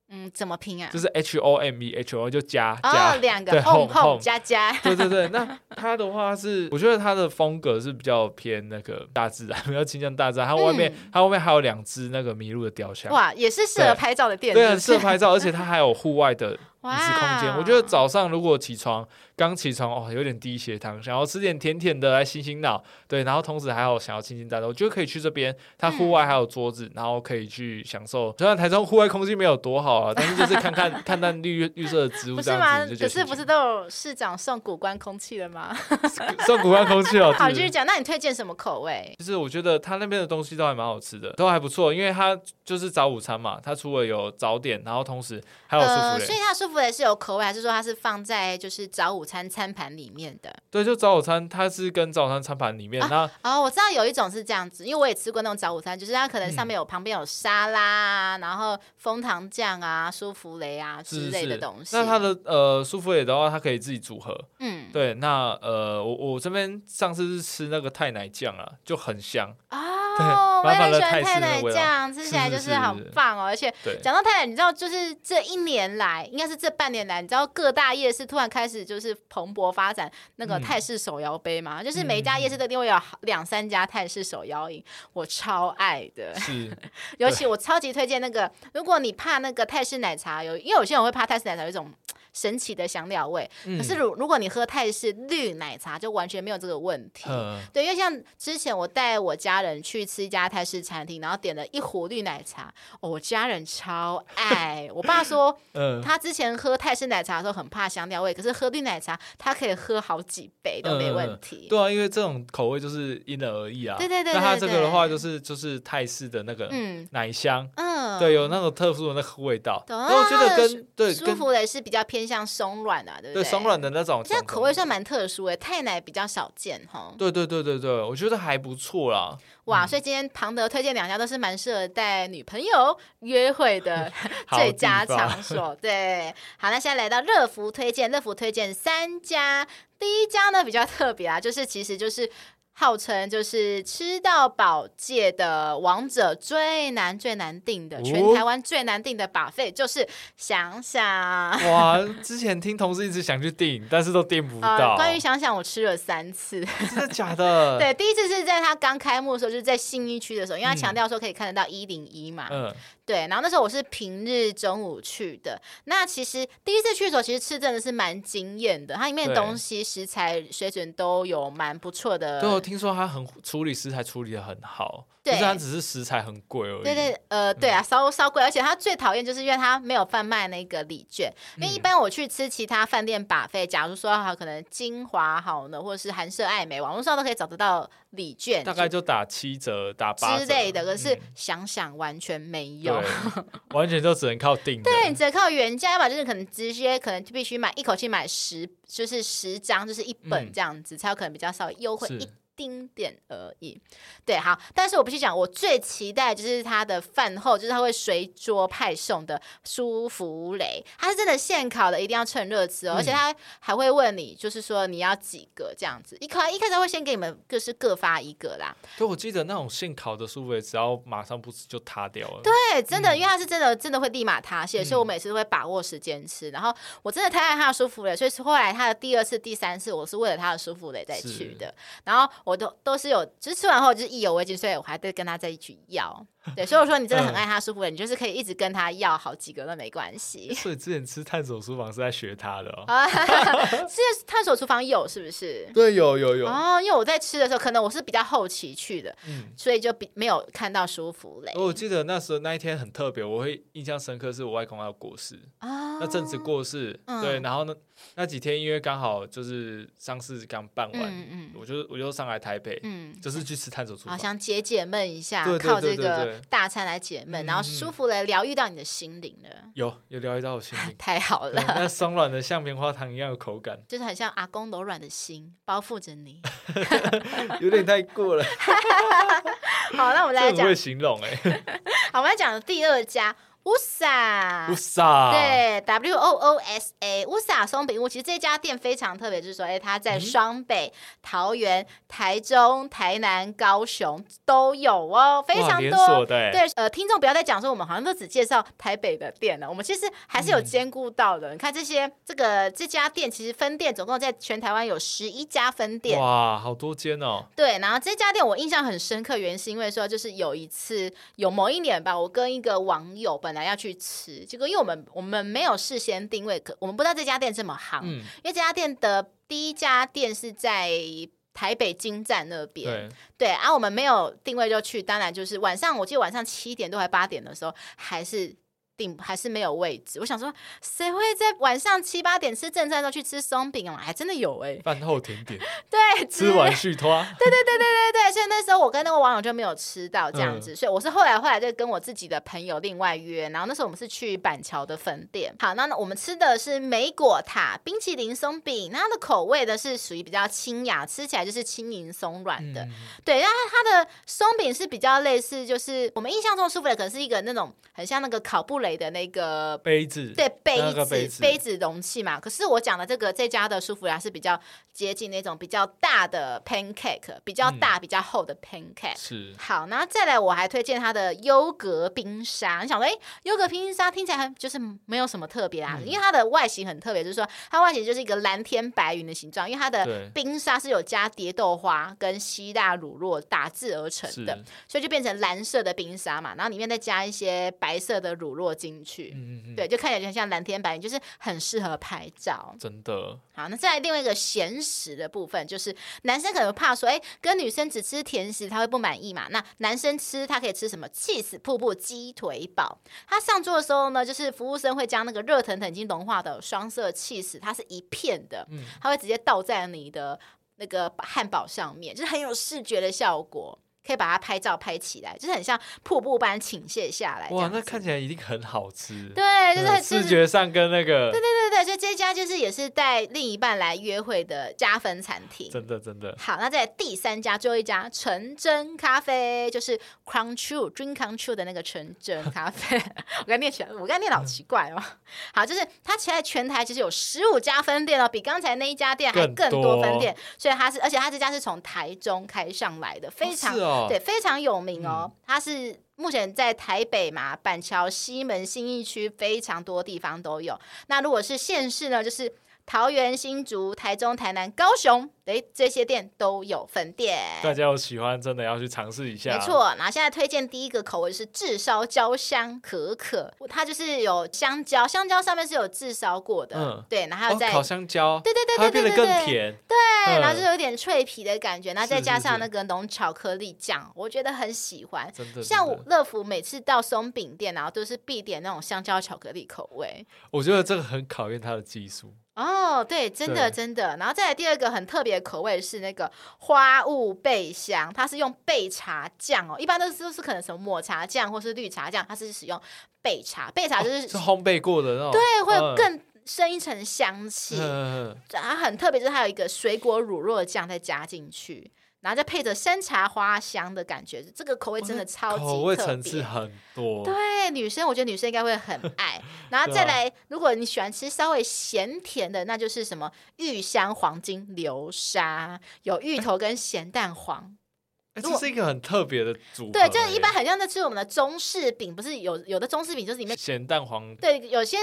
[SPEAKER 1] 嗯，怎么拼啊？
[SPEAKER 2] 就是 H O M E H O 就加加
[SPEAKER 1] 两个 home home 加加。
[SPEAKER 2] 对对对，那它的话是，我觉得它的风格是比较偏那个大自然，比较倾向大自然。它外面它外面还有两只那个麋鹿的雕像。哇，
[SPEAKER 1] 也是适合拍照的店。
[SPEAKER 2] 对，很适合拍照，而且它还有户外的饮食空间。我觉得早上如果起床。刚起床哦，有点低血糖，想要吃点甜甜的来醒醒脑。对，然后同时还有想要清清淡淡，我觉得可以去这边。它户外还有桌子，然后可以去享受。虽然台中户外空气没有多好啊，但是就是看看看看绿绿色的植物这样子。
[SPEAKER 1] 可是不是都有市长送古关空气了吗？
[SPEAKER 2] 送古关空气哦。
[SPEAKER 1] 好，继续讲。那你推荐什么口味？
[SPEAKER 2] 就是我觉得他那边的东西都还蛮好吃的，都还不错。因为他就是早午餐嘛，他除了有早点，然后同时还有舒芙蕾。
[SPEAKER 1] 所以他舒舒芙蕾是有口味，还是说它是放在就是早午餐餐盘里面的？
[SPEAKER 2] 对，就早午餐，它是跟早餐餐盘里面。那
[SPEAKER 1] 哦，我知道有一种是这样子，因为我也吃过那种早午餐，就是它可能上面有、嗯、旁边有沙拉，然后枫糖酱啊、舒芙蕾啊之类的东西。
[SPEAKER 2] 是是那它的呃舒芙蕾的话，它可以自己组合。嗯，对。那呃，我我这边上次是吃那个太奶酱啊，就很香啊。
[SPEAKER 1] 哦，我也很喜欢泰奶酱，吃起来就是很棒哦。而且讲到泰奶，你知道，就是这一年来，应该是这半年来，你知道各大夜市突然开始就是蓬勃发展那个泰式手摇杯吗？嗯、就是每一家夜市的店会有两三家泰式手摇饮，我超爱的。是，尤其我超级推荐那个，如果你怕那个泰式奶茶有，因为有些人会怕泰式奶茶有一种。神奇的香料味，可是如如果你喝泰式绿奶茶，就完全没有这个问题。嗯、对，因为像之前我带我家人去吃一家泰式餐厅，然后点了一壶绿奶茶，哦、我家人超爱。我爸说，嗯、他之前喝泰式奶茶的时候很怕香料味，可是喝绿奶茶他可以喝好几杯都没问题。
[SPEAKER 2] 嗯、对啊，因为这种口味就是因人而异啊。
[SPEAKER 1] 对对，对。
[SPEAKER 2] 那他这个的话就是就是泰式的那个奶香，嗯，对，有那种特殊的那个味道。嗯、然后我觉得跟对舒
[SPEAKER 1] 服的是比较偏。像松软的，对不对？
[SPEAKER 2] 对，松软的那种，
[SPEAKER 1] 这口味算蛮特殊诶，泰奶比较少见哈。
[SPEAKER 2] 对对对对对，我觉得还不错啦。
[SPEAKER 1] 哇，嗯、所以今天庞德推荐两家都是蛮适合带女朋友约会的 最佳场所。对，好，那现在来到乐福推荐，乐福推荐三家，第一家呢比较特别啊，就是其实就是。号称就是吃到饱界的王者，最难最难定的，全台湾最难定的 buffet 就是想想。
[SPEAKER 2] 哇，之前听同事一直想去订，但是都订不到。
[SPEAKER 1] 呃、关于想想，我吃了三次，
[SPEAKER 2] 真的假的？
[SPEAKER 1] 对，第一次是在他刚开幕的时候，就是在信义区的时候，因为他强调说可以看得到一零一嘛。嗯。对，然后那时候我是平日中午去的。那其实第一次去的时候，其实吃真的是蛮惊艳的。它里面的东西食材水准都有蛮不错的。
[SPEAKER 2] 听说他很处理食材处理得很好。对，就是它只是食材很贵而已。
[SPEAKER 1] 对对，呃，对啊，稍稍贵，而且它最讨厌就是因为它没有贩卖那个礼券。因为一般我去吃其他饭店 buffet，假如说哈，可能金华好呢，或者是韩舍爱美，网络上都可以找得到礼券，
[SPEAKER 2] 大概就打七折、打八折
[SPEAKER 1] 之类的。可是想想完全没有。
[SPEAKER 2] 完全就只能靠订，
[SPEAKER 1] 对，你只能靠原价嘛，就是可能直接可能就必须买一口气买十，就是十张，就是一本这样子，嗯、才有可能比较稍微优惠一丁点而已，对，好，但是我必须讲，我最期待就是他的饭后，就是他会随桌派送的舒芙蕾，他是真的现烤的，一定要趁热吃哦，嗯、而且他还会问你，就是说你要几个这样子，一开一开始会先给你们各是各发一个啦。
[SPEAKER 2] 对，我记得那种现烤的舒芙蕾，只要马上不吃就塌掉了。
[SPEAKER 1] 对，真的，嗯、因为它是真的，真的会立马塌陷，所以我每次都会把握时间吃。然后我真的太爱他的舒芙蕾，所以后来他的第二次、第三次，我是为了他的舒芙蕾再去的。然后。我都都是有，就是吃完后就是意犹未尽，所以我还得跟他在一起要。对，所以我说你真的很爱他舒芙蕾，嗯、你就是可以一直跟他要好几个都没关系。
[SPEAKER 2] 所以之前吃探索厨房是在学他的哦。
[SPEAKER 1] 是探索厨房有是不是？
[SPEAKER 2] 对，有有有。
[SPEAKER 1] 哦，因为我在吃的时候，可能我是比较后期去的，嗯，所以就比没有看到舒芙蕾。
[SPEAKER 2] 我记得那时候那一天很特别，我会印象深刻，是我外公要过世啊，那阵子过世，嗯、对，然后呢那几天因为刚好就是丧事刚办完，嗯嗯，我就我就上来台北，嗯，就是去吃探索厨房，
[SPEAKER 1] 好想解解闷一下，
[SPEAKER 2] 对对对对对
[SPEAKER 1] 靠这个。大餐来解闷，然后舒服的疗愈到你的心灵了。
[SPEAKER 2] 有有疗愈到我心灵，
[SPEAKER 1] 太好了。
[SPEAKER 2] 那松软的像棉花糖一样的口感，
[SPEAKER 1] 就是很像阿公柔软的心包覆着你，
[SPEAKER 2] 有点太过了。
[SPEAKER 1] 好，那我们来讲，
[SPEAKER 2] 不会形容哎。
[SPEAKER 1] 好，我们来讲第二家。乌萨，
[SPEAKER 2] 乌萨，
[SPEAKER 1] 对，W O O S A，乌萨松饼屋。其实这家店非常特别，就是说，哎，它在双北、桃园、台中、台南、高雄都有哦，非常多。对，呃，听众不要再讲说我们好像都只介绍台北的店了，我们其实还是有兼顾到的。你看这些，这个这家店其实分店总共在全台湾有十一家分店，
[SPEAKER 2] 哇，好多间哦。
[SPEAKER 1] 对，然后这家店我印象很深刻，原因是因为说，就是有一次有某一年吧，我跟一个网友本来。要去吃，结果因为我们我们没有事先定位，可我们不知道这家店这么夯，嗯、因为这家店的第一家店是在台北金站那边，对，对，啊，我们没有定位就去，当然就是晚上，我记得晚上七点多还八点的时候，还是。定还是没有位置，我想说，谁会在晚上七八点吃正餐都去吃松饼啊？还真的有哎、欸，
[SPEAKER 2] 饭后甜点，
[SPEAKER 1] 对，
[SPEAKER 2] 吃完续拖，
[SPEAKER 1] 对对对对对对，所以那时候我跟那个网友就没有吃到这样子，嗯、所以我是后来后来就跟我自己的朋友另外约，然后那时候我们是去板桥的分店。好，那我们吃的是莓果塔冰淇淋松饼，那它的口味呢是属于比较清雅，吃起来就是轻盈松软的。嗯、对，然后它的松饼是比较类似，就是我们印象中的舒芙蕾可能是一个那种很像那个烤布蕾的那个
[SPEAKER 2] 杯子，
[SPEAKER 1] 对，杯子
[SPEAKER 2] 杯子，
[SPEAKER 1] 杯子容器嘛。可是我讲的这个这家的舒芙蕾是比较接近那种比较大的 pancake，比较大、嗯、比较厚的 pancake。
[SPEAKER 2] 是。
[SPEAKER 1] 好，然后再来我还推荐它的优格冰沙。你想说，哎，优格冰沙听起来很就是没有什么特别啊，嗯、因为它的外形很特别，就是说它外形就是一个蓝天白云的形状，因为它的冰沙是有加蝶豆花跟希腊乳酪打制而成的，所以就变成蓝色的冰沙嘛。然后里面再加一些白色的乳酪进去，嗯嗯对，就看起来就很像蓝天白云，就是很适合拍照。
[SPEAKER 2] 真的。
[SPEAKER 1] 好，那再来另外一个咸食的部分，就是男生可能怕说，哎，跟女生只吃甜食他会不满意嘛？那男生吃他可以吃什么？气死瀑布鸡腿堡。他上桌的时候呢，就是服务生会将那个热腾腾已经融化的双色气死，它是一片的，他会直接倒在你的那个汉堡上面，就是很有视觉的效果。可以把它拍照拍起来，就是很像瀑布般倾泻下来。
[SPEAKER 2] 哇，那看起来一定很好吃。
[SPEAKER 1] 对，就是很视
[SPEAKER 2] 觉上跟那个。
[SPEAKER 1] 对对对对，所以这家就是也是带另一半来约会的加分餐厅。
[SPEAKER 2] 真的真的。
[SPEAKER 1] 好，那在第三家最后一家纯真咖啡，就是 Crown True Dream Crown True 的那个纯真咖啡。我刚念起来，我刚念的好奇怪哦。好，就是它其实在全台其实有十五家分店哦，比刚才那一家店还更多分店。所以它是，而且它这家是从台中开上来的，非常。对，非常有名哦。它是目前在台北嘛，板桥、西门、新义区非常多地方都有。那如果是县市呢，就是。桃园、新竹、台中、台南、高雄，诶，这些店都有分店。
[SPEAKER 2] 大家有喜欢，真的要去尝试一下。
[SPEAKER 1] 没错，那现在推荐第一个口味是炙烧焦香可可，它就是有香蕉，香蕉上面是有炙烧过的，嗯，对，然后还有在、
[SPEAKER 2] 哦、烤香蕉，
[SPEAKER 1] 对对对对对对，
[SPEAKER 2] 它变得更甜，
[SPEAKER 1] 对，然后就有点脆皮的感觉，然后再加上那个浓巧克力酱，是是是我觉得很喜欢。真的，像我乐福每次到松饼店，然后都是必点那种香蕉巧克力口味。
[SPEAKER 2] 我觉得这个很考验他的技术。
[SPEAKER 1] 哦，对，真的真的，然后再来第二个很特别的口味是那个花雾贝香，它是用焙茶酱哦，一般都是都是可能什么抹茶酱或是绿茶酱，它是使用焙茶，焙茶就是、哦、是烘
[SPEAKER 2] 焙过的那种，
[SPEAKER 1] 对，会有更深一层香气，嗯、它很特别，就是它有一个水果乳酪酱再加进去。然后再配着山茶花香的感觉，这个口味真的超级特别，
[SPEAKER 2] 口味层次很多。
[SPEAKER 1] 对，女生我觉得女生应该会很 爱。然后再来，如果你喜欢吃稍微咸甜的，那就是什么芋香黄金流沙，有芋头跟咸蛋黄。
[SPEAKER 2] 哎，这是一个很特别的组合。
[SPEAKER 1] 对，就是一般很像在吃我们的中式饼，不是有有的中式饼就是里面
[SPEAKER 2] 咸蛋黄。
[SPEAKER 1] 对，有些。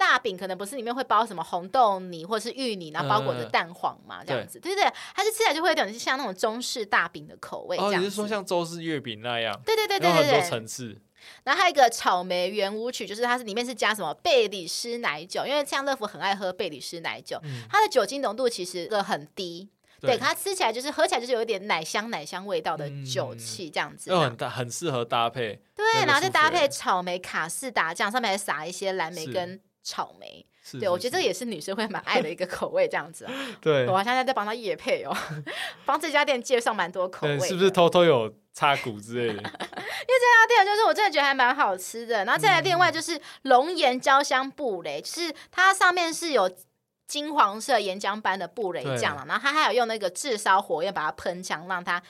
[SPEAKER 1] 大饼可能不是里面会包什么红豆泥或者是芋泥，然后包裹着蛋黄嘛，这样子，对对对，它是吃起来就会有点像那种中式大饼的口味。哦，
[SPEAKER 2] 你是说像中式月饼那样？
[SPEAKER 1] 对对对对对对，
[SPEAKER 2] 很多层次。
[SPEAKER 1] 然后还有一个草莓圆舞曲，就是它是里面是加什么贝里斯奶酒，因为像乐福很爱喝贝里斯奶酒，它的酒精浓度其实个很低，对，它吃起来就是喝起来就是有一点奶香奶香味道的酒气这样子，
[SPEAKER 2] 又很很适合搭配。
[SPEAKER 1] 对，然后再搭配草莓卡士达酱，上面还撒一些蓝莓跟草莓。对，我觉得这也是女生会蛮爱的一个口味，这样子。
[SPEAKER 2] 对，
[SPEAKER 1] 我现在在帮他夜配哦，帮这家店介绍蛮多口味。
[SPEAKER 2] 是不是偷偷有插骨之类的？因为这
[SPEAKER 1] 家店就是我真的觉得还蛮好吃的。然后再来另外就是龙岩焦香布蕾，就是它上面是有金黄色岩浆般的布蕾酱了，然后它还有用那个炙烧火焰把它喷枪，让它。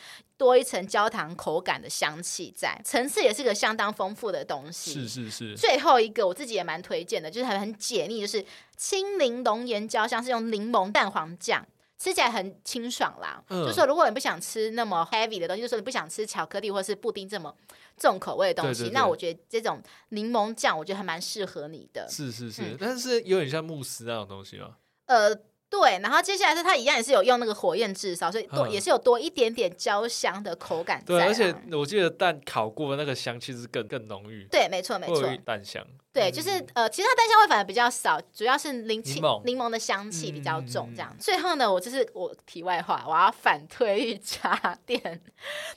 [SPEAKER 1] 多一层焦糖口感的香气在，层次也是个相当丰富的东西。
[SPEAKER 2] 是是是。
[SPEAKER 1] 最后一个我自己也蛮推荐的，就是很很解腻，就是青柠龙岩焦香，是用柠檬蛋黄酱，吃起来很清爽啦。嗯、就是说如果你不想吃那么 heavy 的东西，就是说你不想吃巧克力或是布丁这么重口味的东西，对对对，那我觉得这种柠檬酱，我觉得还蛮适合你的。
[SPEAKER 2] 是是是，嗯、但是有点像慕斯那种东西吗？
[SPEAKER 1] 呃。对，然后接下来是它一样也是有用那个火焰炙烧，所以多也是有多一点点焦香的口感在。
[SPEAKER 2] 对，而且我记得蛋烤过的那个香气是更更浓郁。
[SPEAKER 1] 对，没错没错，
[SPEAKER 2] 蛋香。
[SPEAKER 1] 对，就是呃，其实它单香味反而比较少，主要是柠柠
[SPEAKER 2] 檬
[SPEAKER 1] 柠檬的香气比较重。这样，嗯、最后呢，我就是我题外话，我要反推一家 店，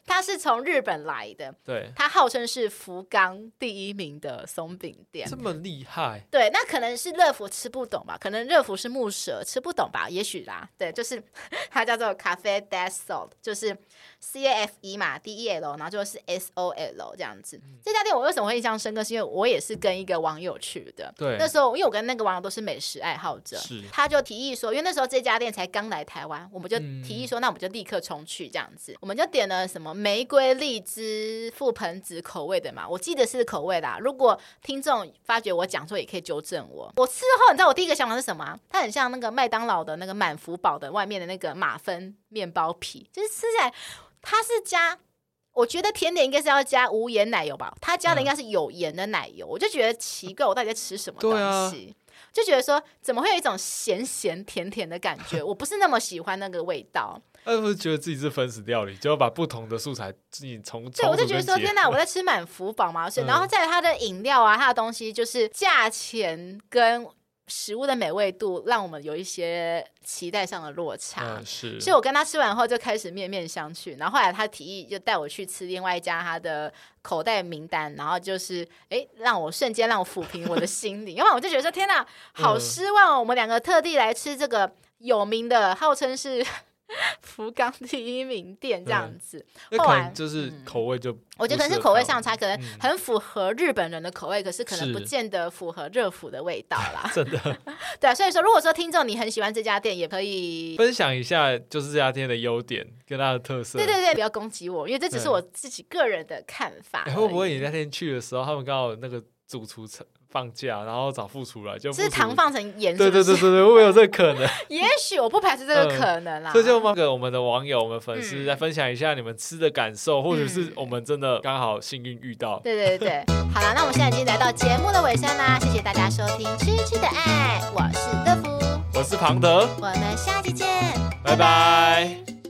[SPEAKER 1] 它是从日本来的，
[SPEAKER 2] 对，
[SPEAKER 1] 它号称是福冈第一名的松饼店，
[SPEAKER 2] 这么厉害？
[SPEAKER 1] 对，那可能是乐福吃不懂吧，可能乐福是木蛇吃不懂吧，也许啦。对，就是 它叫做 Cafe Dead Salt，就是 C A F E 嘛，D E L，然后就是 S O L 这样子。嗯、这家店我为什么会印象深刻？是因为我也是跟一个。网友去的，
[SPEAKER 2] 对，
[SPEAKER 1] 那时候因为我跟那个网友都是美食爱好者，
[SPEAKER 2] 是
[SPEAKER 1] 他就提议说，因为那时候这家店才刚来台湾，我们就提议说，嗯、那我们就立刻冲去这样子，我们就点了什么玫瑰荔枝覆盆子口味的嘛，我记得是口味啦。如果听众发觉我讲错，也可以纠正我。我吃后，你知道我第一个想法是什么？它很像那个麦当劳的那个满福堡的外面的那个马芬面包皮，就是吃起来它是加。我觉得甜点应该是要加无盐奶油吧，他加的应该是有盐的奶油，嗯、我就觉得奇怪，我到底在吃什么东西？啊、就觉得说怎么会有一种咸咸甜甜的感觉？我不是那么喜欢那个味道。
[SPEAKER 2] 那，不是觉得自己是分子料理，就要把不同的素材自己从
[SPEAKER 1] 对，我就觉得说天哪，我在吃满福宝嘛，所以 然后在它的饮料啊，它的东西就是价钱跟。食物的美味度让我们有一些期待上的落差，
[SPEAKER 2] 嗯、是。
[SPEAKER 1] 所以我跟他吃完后就开始面面相觑，然后后来他提议就带我去吃另外一家他的口袋名单，然后就是哎，让我瞬间让我抚平我的心灵，因为我就觉得说天哪，好失望哦！嗯、我们两个特地来吃这个有名的，号称是。福冈第一名店这样子，
[SPEAKER 2] 嗯、后来就是口味就、嗯，
[SPEAKER 1] 我觉得可能是口味上差，可能很符合日本人的口味，嗯、可是可能不见得符合热府的味道啦。
[SPEAKER 2] 真的，
[SPEAKER 1] 对啊，所以说如果说听众你很喜欢这家店，也可以
[SPEAKER 2] 分享一下，就是这家店的优点跟它的特色。
[SPEAKER 1] 对对对，不要攻击我，因为这只是我自己个人的看法。
[SPEAKER 2] 会不会你那天去的时候，他们刚好那个主厨层？放假，然后找副厨来，就
[SPEAKER 1] 就是糖放成盐。
[SPEAKER 2] 对对对对对，会不会有这个可能？
[SPEAKER 1] 也许我不排斥这个可能啦。
[SPEAKER 2] 这就那个我们的网友、我们粉丝来分享一下你们吃的感受，或者是我们真的刚好幸运遇到。
[SPEAKER 1] 对对对，好了，那我们现在已经来到节目的尾声啦，谢谢大家收听《吃吃的爱》，我是乐福，
[SPEAKER 2] 我是庞德，
[SPEAKER 1] 我们下期见，
[SPEAKER 2] 拜拜。